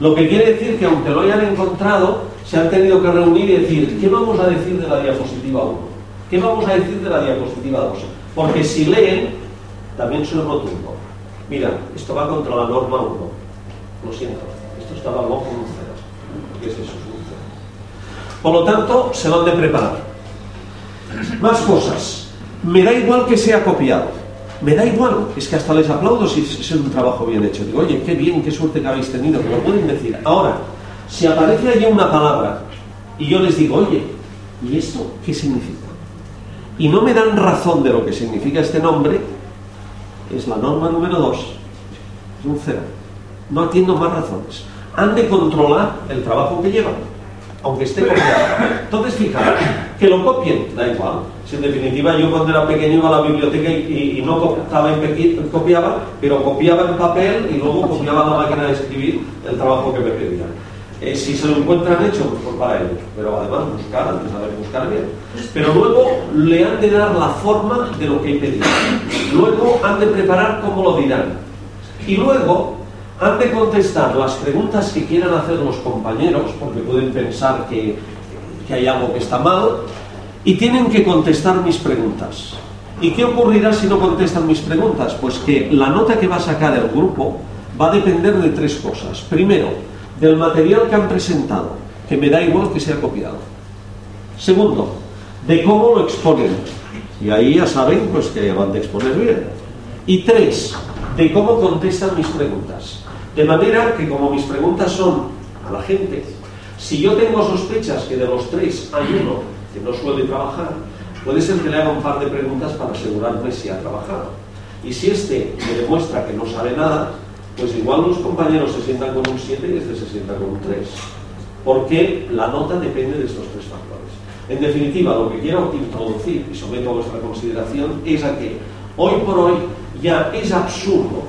Lo que quiere decir que aunque lo hayan encontrado, se han tenido que reunir y decir, ¿qué vamos a decir de la diapositiva 1? ¿Qué vamos a decir de la diapositiva 2? Porque si leen, también soy rotundo. Mira, esto va contra la norma 1. Lo siento, esto estaba loco con un cero. ¿Qué es eso? Por lo tanto, se van de preparar. Más cosas. Me da igual que sea copiado. Me da igual, es que hasta les aplaudo si es un trabajo bien hecho. Digo, oye, qué bien, qué suerte que habéis tenido, que lo pueden decir. Ahora, si aparece allí una palabra y yo les digo, oye, ¿y esto qué significa? Y no me dan razón de lo que significa este nombre, es la norma número dos. Es un cero. No atiendo más razones. Han de controlar el trabajo que llevan, aunque esté copiado. Entonces, fijaros, que lo copien, da igual. Si en definitiva yo cuando era pequeño iba a la biblioteca y, no copiaba copiaba, pero copiaba en papel y luego copiaba la máquina de escribir el trabajo que me pedían. Eh, si se lo encuentran hecho, mejor para ellos. Pero además buscar, antes saber buscar bien. Pero luego le han de dar la forma de lo que he pedido. Luego han de preparar cómo lo dirán. Y luego han de contestar las preguntas que quieran hacer los compañeros, porque pueden pensar que, que hay algo que está mal, y tienen que contestar mis preguntas. ¿Y qué ocurrirá si no contestan mis preguntas? Pues que la nota que va a sacar el grupo va a depender de tres cosas. Primero, del material que han presentado, que me da igual que sea copiado. Segundo, de cómo lo exponen. Y ahí ya saben pues, que van de exponer bien. Y tres, de cómo contestan mis preguntas. De manera que como mis preguntas son a la gente, si yo tengo sospechas que de los tres hay uno que no suele trabajar, puede ser que le haga un par de preguntas para asegurarme si ha trabajado. Y si este me demuestra que no sabe nada, pues igual los compañeros se sientan con un 7 y este se sienta con un 3. Porque la nota depende de estos tres factores. En definitiva, lo que quiero introducir y someto a vuestra consideración es a que hoy por hoy ya es absurdo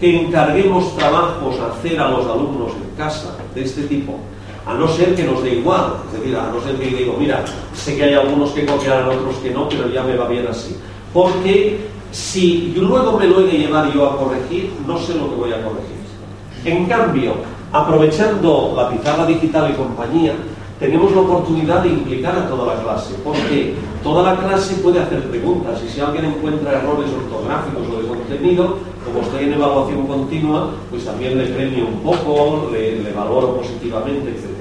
que encarguemos trabajos a hacer a los alumnos en casa de este tipo, a no ser que nos dé igual, es decir, a no ser que digo, mira, sé que hay algunos que copiarán, otros que no, pero ya me va bien así. Porque si luego me lo he de llevar yo a corregir, no sé lo que voy a corregir. En cambio, aprovechando la pizarra digital y compañía, tenemos la oportunidad de implicar a toda la clase, porque toda la clase puede hacer preguntas y si alguien encuentra errores ortográficos o de contenido, como estoy en evaluación continua, pues también le premio un poco, le, le valoro positivamente, etc.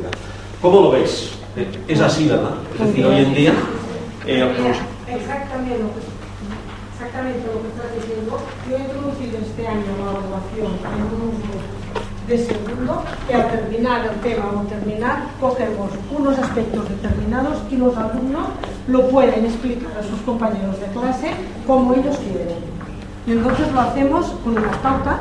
¿Cómo lo ves? Eh, Es así, ¿verdad? Es decir, hoy en día... eh, Exactamente lo que, exactamente lo que estás diciendo. Yo he introducido este año la evaluación en un grupo de segundo que al terminar el tema o terminar cogemos unos aspectos determinados y los alumnos lo pueden explicar a sus compañeros de clase como ellos quieren. Y entonces lo hacemos con unas pautas,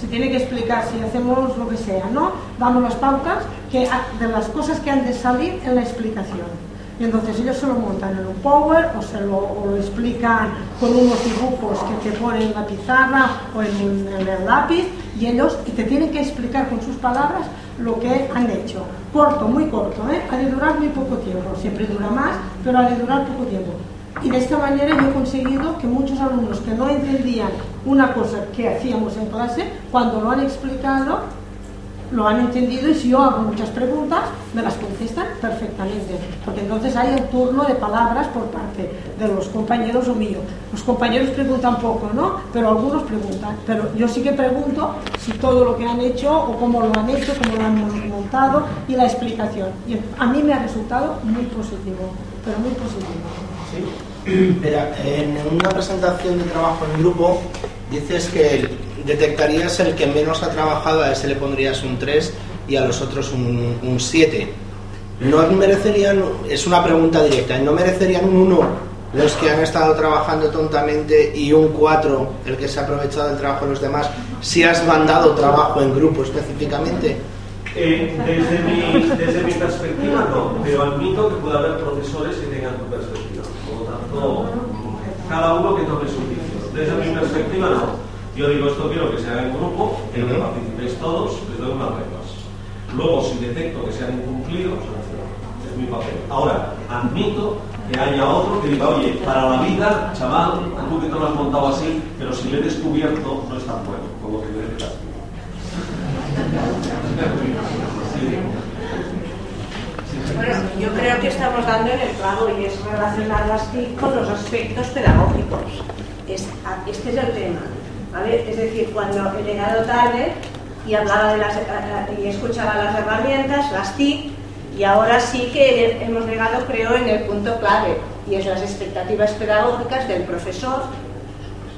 se tiene que explicar si hacemos lo que sea, ¿no? Damos las pautas que, de las cosas que han de salir en la explicación. Y entonces ellos se lo montan en un Power o se lo, explican con unos dibujos que te ponen en la pizarra o en el lápiz y ellos y te tienen que explicar con sus palabras lo que han hecho. Corto, muy corto, ¿eh? ha de durar muy poco tiempo. Siempre dura más, pero ha de durar poco tiempo. Y de esta manera yo he conseguido que muchos alumnos que no entendían una cosa que hacíamos en clase, cuando lo han explicado, lo han entendido y si yo hago muchas preguntas, me las contestan perfectamente. Porque entonces hay el turno de palabras por parte de los compañeros o mío. Los compañeros preguntan poco, ¿no? Pero algunos preguntan. Pero yo sí que pregunto si todo lo que han hecho o cómo lo han hecho, cómo lo han montado y la explicación. Y a mí me ha resultado muy positivo, pero muy positivo. Pero en una presentación de trabajo en grupo dices que detectarías el que menos ha trabajado, a ese le pondrías un 3 y a los otros un, un 7. ¿No merecerían, es una pregunta directa, ¿no merecerían un 1 los que han estado trabajando tontamente y un 4 el que se ha aprovechado del trabajo de los demás si has mandado trabajo en grupo específicamente? Eh, desde, mi, desde mi perspectiva no, pero admito que puede haber profesores que tengan tu perspectiva. Lo tanto, cada uno que tome su juicio. Desde mi perspectiva no. Yo digo esto quiero que se haga en grupo, quiero que participéis todos, les doy unas reglas. Luego, si detecto que se han incumplido, es mi papel. Ahora, admito que haya otro que diga, oye, para la vida, chaval, tú que te lo has montado así, pero si le he descubierto, no es tan bueno, como que me. Yo creo que estamos dando en el clavo y es relacionar las TIC con los aspectos pedagógicos. Es- a- este es el tema. ¿vale? Es decir, cuando he llegado tarde y hablaba de las y escuchaba las herramientas, las TIC, y ahora sí que hemos llegado, creo, en el punto clave, y es las expectativas pedagógicas del profesor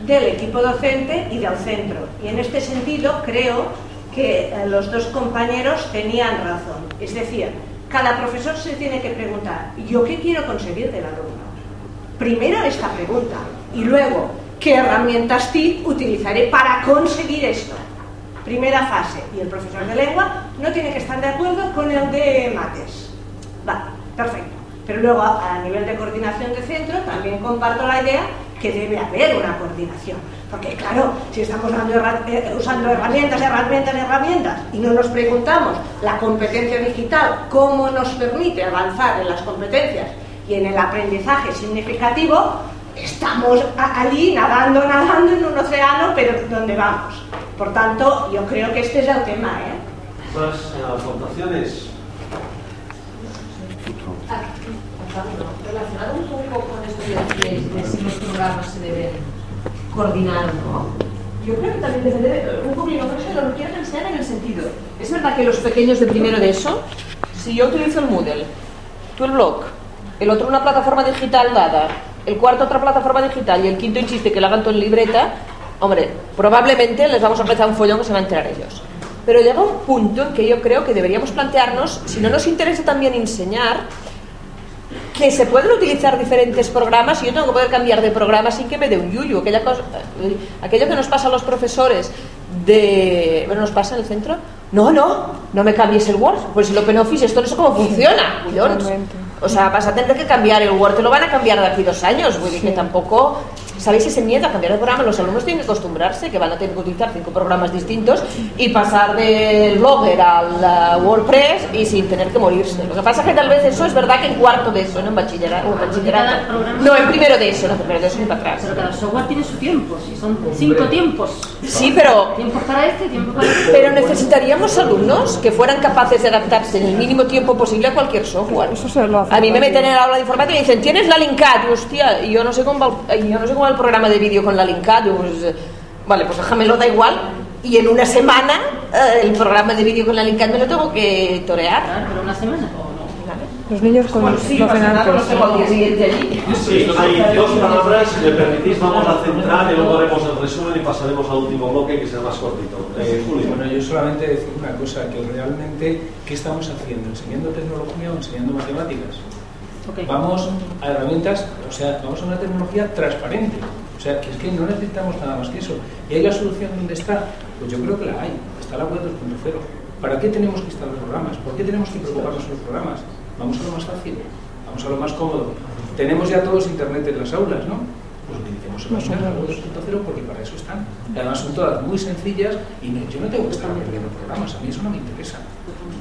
del equipo docente y del centro. Y en este sentido creo que eh, los dos compañeros tenían razón. Es decir, cada profesor se tiene que preguntar, ¿yo qué quiero conseguir del alumno? Primero esta pregunta y luego, ¿qué herramientas TIC utilizaré para conseguir esto? Primera fase. Y el profesor de lengua no tiene que estar de acuerdo con el de mates. Vale, perfecto. Pero luego a, nivel de coordinación de centro también comparto la idea que debe haber una coordinación. Porque claro, si estamos eh, usando herramientas, herramientas, herramientas y no nos preguntamos la competencia digital, cómo nos permite avanzar en las competencias y en el aprendizaje significativo, estamos allí nadando, nadando en un océano, pero ¿dónde vamos? Por tanto, yo creo que este es el tema. ¿eh? Más eh, aportaciones. Relacionado un poco con esto de si los programas se deben coordinar o no. Yo creo que también debe un poquito, por eso lo quiero enseñar en el sentido. Es verdad que los pequeños de primero de eso, si yo utilizo el Moodle, tú el blog, el otro una plataforma digital dada, el cuarto otra plataforma digital y el quinto insiste que lo hagan todo en libreta, hombre, probablemente les vamos a empezar un follón que se van a enterar ellos. Pero llega un punto en que yo creo que deberíamos plantearnos, si no nos interesa también enseñar, que se pueden utilizar diferentes programas y yo tengo que poder cambiar de programa sin que me dé un yuyu. Aquella cosa, eh, aquello que nos pasa a los profesores de... Bueno, ¿nos pasa en el centro? No, no, no me cambies el Word. Pues el OpenOffice, esto no sé cómo funciona. O sea, vas a tener que cambiar el Word, te lo van a cambiar de aquí dos años. Vull dir que tampoco... ¿Sabéis ese miedo a cambiar de programa? Los alumnos tienen que acostumbrarse que van a tener que utilizar cinco programas distintos y pasar del Blogger al uh, WordPress y sin tener que morirse. Lo que pasa es que tal vez eso es verdad que en cuarto de eso, no en bachillerato. o en bachillerato. No, en primero de eso, no en primero de eso ni para atrás. Pero cada software tiene su tiempo, si son cinco tiempos. Sí, pero... Tiempo para este, tiempo para este. Pero necesitaríamos alumnos que fueran capaces de adaptarse en el mínimo tiempo posible a cualquier software. A mí me meten en el aula de informática y me dicen, ¿tienes la Linkad? Hostia, y yo no sé cómo yo no sé cómo va el programa de vídeo con la Linkad. Digo, pues, eh, vale, pues déjamelo, da igual. Y en una semana eh, el programa de vídeo con la Linkad me lo tengo que torear. Pero una semana. Los niños con Bueno, sí, los pasa nada, antes. los tengo al día siguiente allí. Sí, hay dos palabras, si me permitís, vamos a centrar y luego haremos el resumen y pasaremos al último bloque que será más cortito. Eh, Julio. Bueno, yo solamente decir una cosa, que realmente, ¿qué estamos haciendo? ¿Enseñando tecnología o enseñando matemáticas? Vamos a herramientas, o sea, vamos a una tecnología transparente. O sea, que es que no necesitamos nada más que eso. ¿Y hay la solución dónde está? Pues yo creo que la hay. Está la web 2.0. ¿Para qué tenemos que instalar programas? ¿Por qué tenemos que preocuparnos por los programas? Vamos a lo más fácil, vamos a lo más cómodo. Tenemos ya todos internet en las aulas, ¿no? Pues utilicemos herramientas, la web 2.0 porque para eso están. Y además son todas muy sencillas y no- yo no tengo que estar aprendiendo programas, a mí eso no me interesa.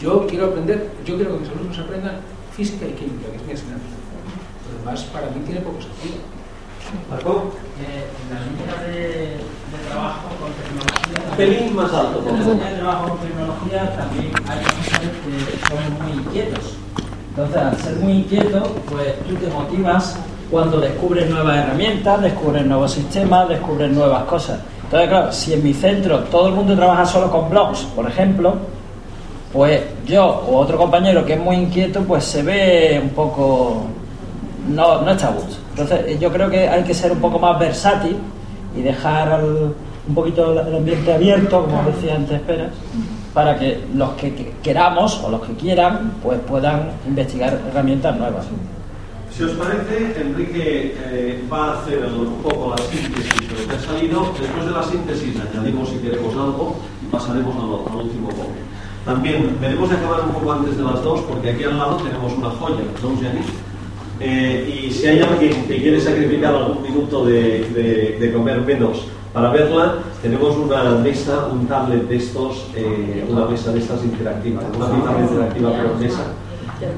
Yo quiero aprender, yo quiero que mis alumnos aprendan física y química, que es mi asignatura. Lo demás para mí tiene poco sentido. Marco. Eh, en la línea de, de trabajo con tecnología. Pelín más alto, por En la línea de trabajo con tecnología también hay profesores que son muy inquietos. Entonces, al ser muy inquieto, pues tú te motivas cuando descubres nuevas herramientas, descubres nuevos sistemas, descubres nuevas cosas. Entonces, claro, si en mi centro todo el mundo trabaja solo con blogs, por ejemplo, pues yo o otro compañero que es muy inquieto, pues se ve un poco. no, no está a gusto. Entonces, yo creo que hay que ser un poco más versátil y dejar al- un poquito el ambiente abierto, como decía antes Peras, para que los que que queramos o los que quieran, pues puedan investigar herramientas nuevas. Si os parece, Enrique eh, va a hacer un poco la síntesis de lo que ha salido. Después de la síntesis añadimos si queremos algo y pasaremos al, al último bloque. También veremos acabar un poco antes de las dos, porque aquí al lado tenemos una joya, ¿no, Jenny? Eh, y si hay alguien que quiere sacrificar algún minuto de, comer menos para verla, tenemos una mesa, un tablet de estos, eh, una mesa de estas interactiva, una pizarra interactiva por mesa,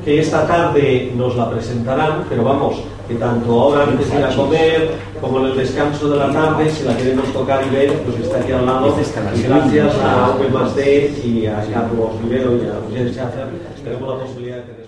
que esta tarde nos la presentarán, pero vamos, que tanto ahora antes de ir a comer, como en el descanso de la tarde, si la queremos tocar y ver, pues está aquí al lado. Y gracias a V más D y a Carlos Rivero y a Schaffer, tenemos la posibilidad de tener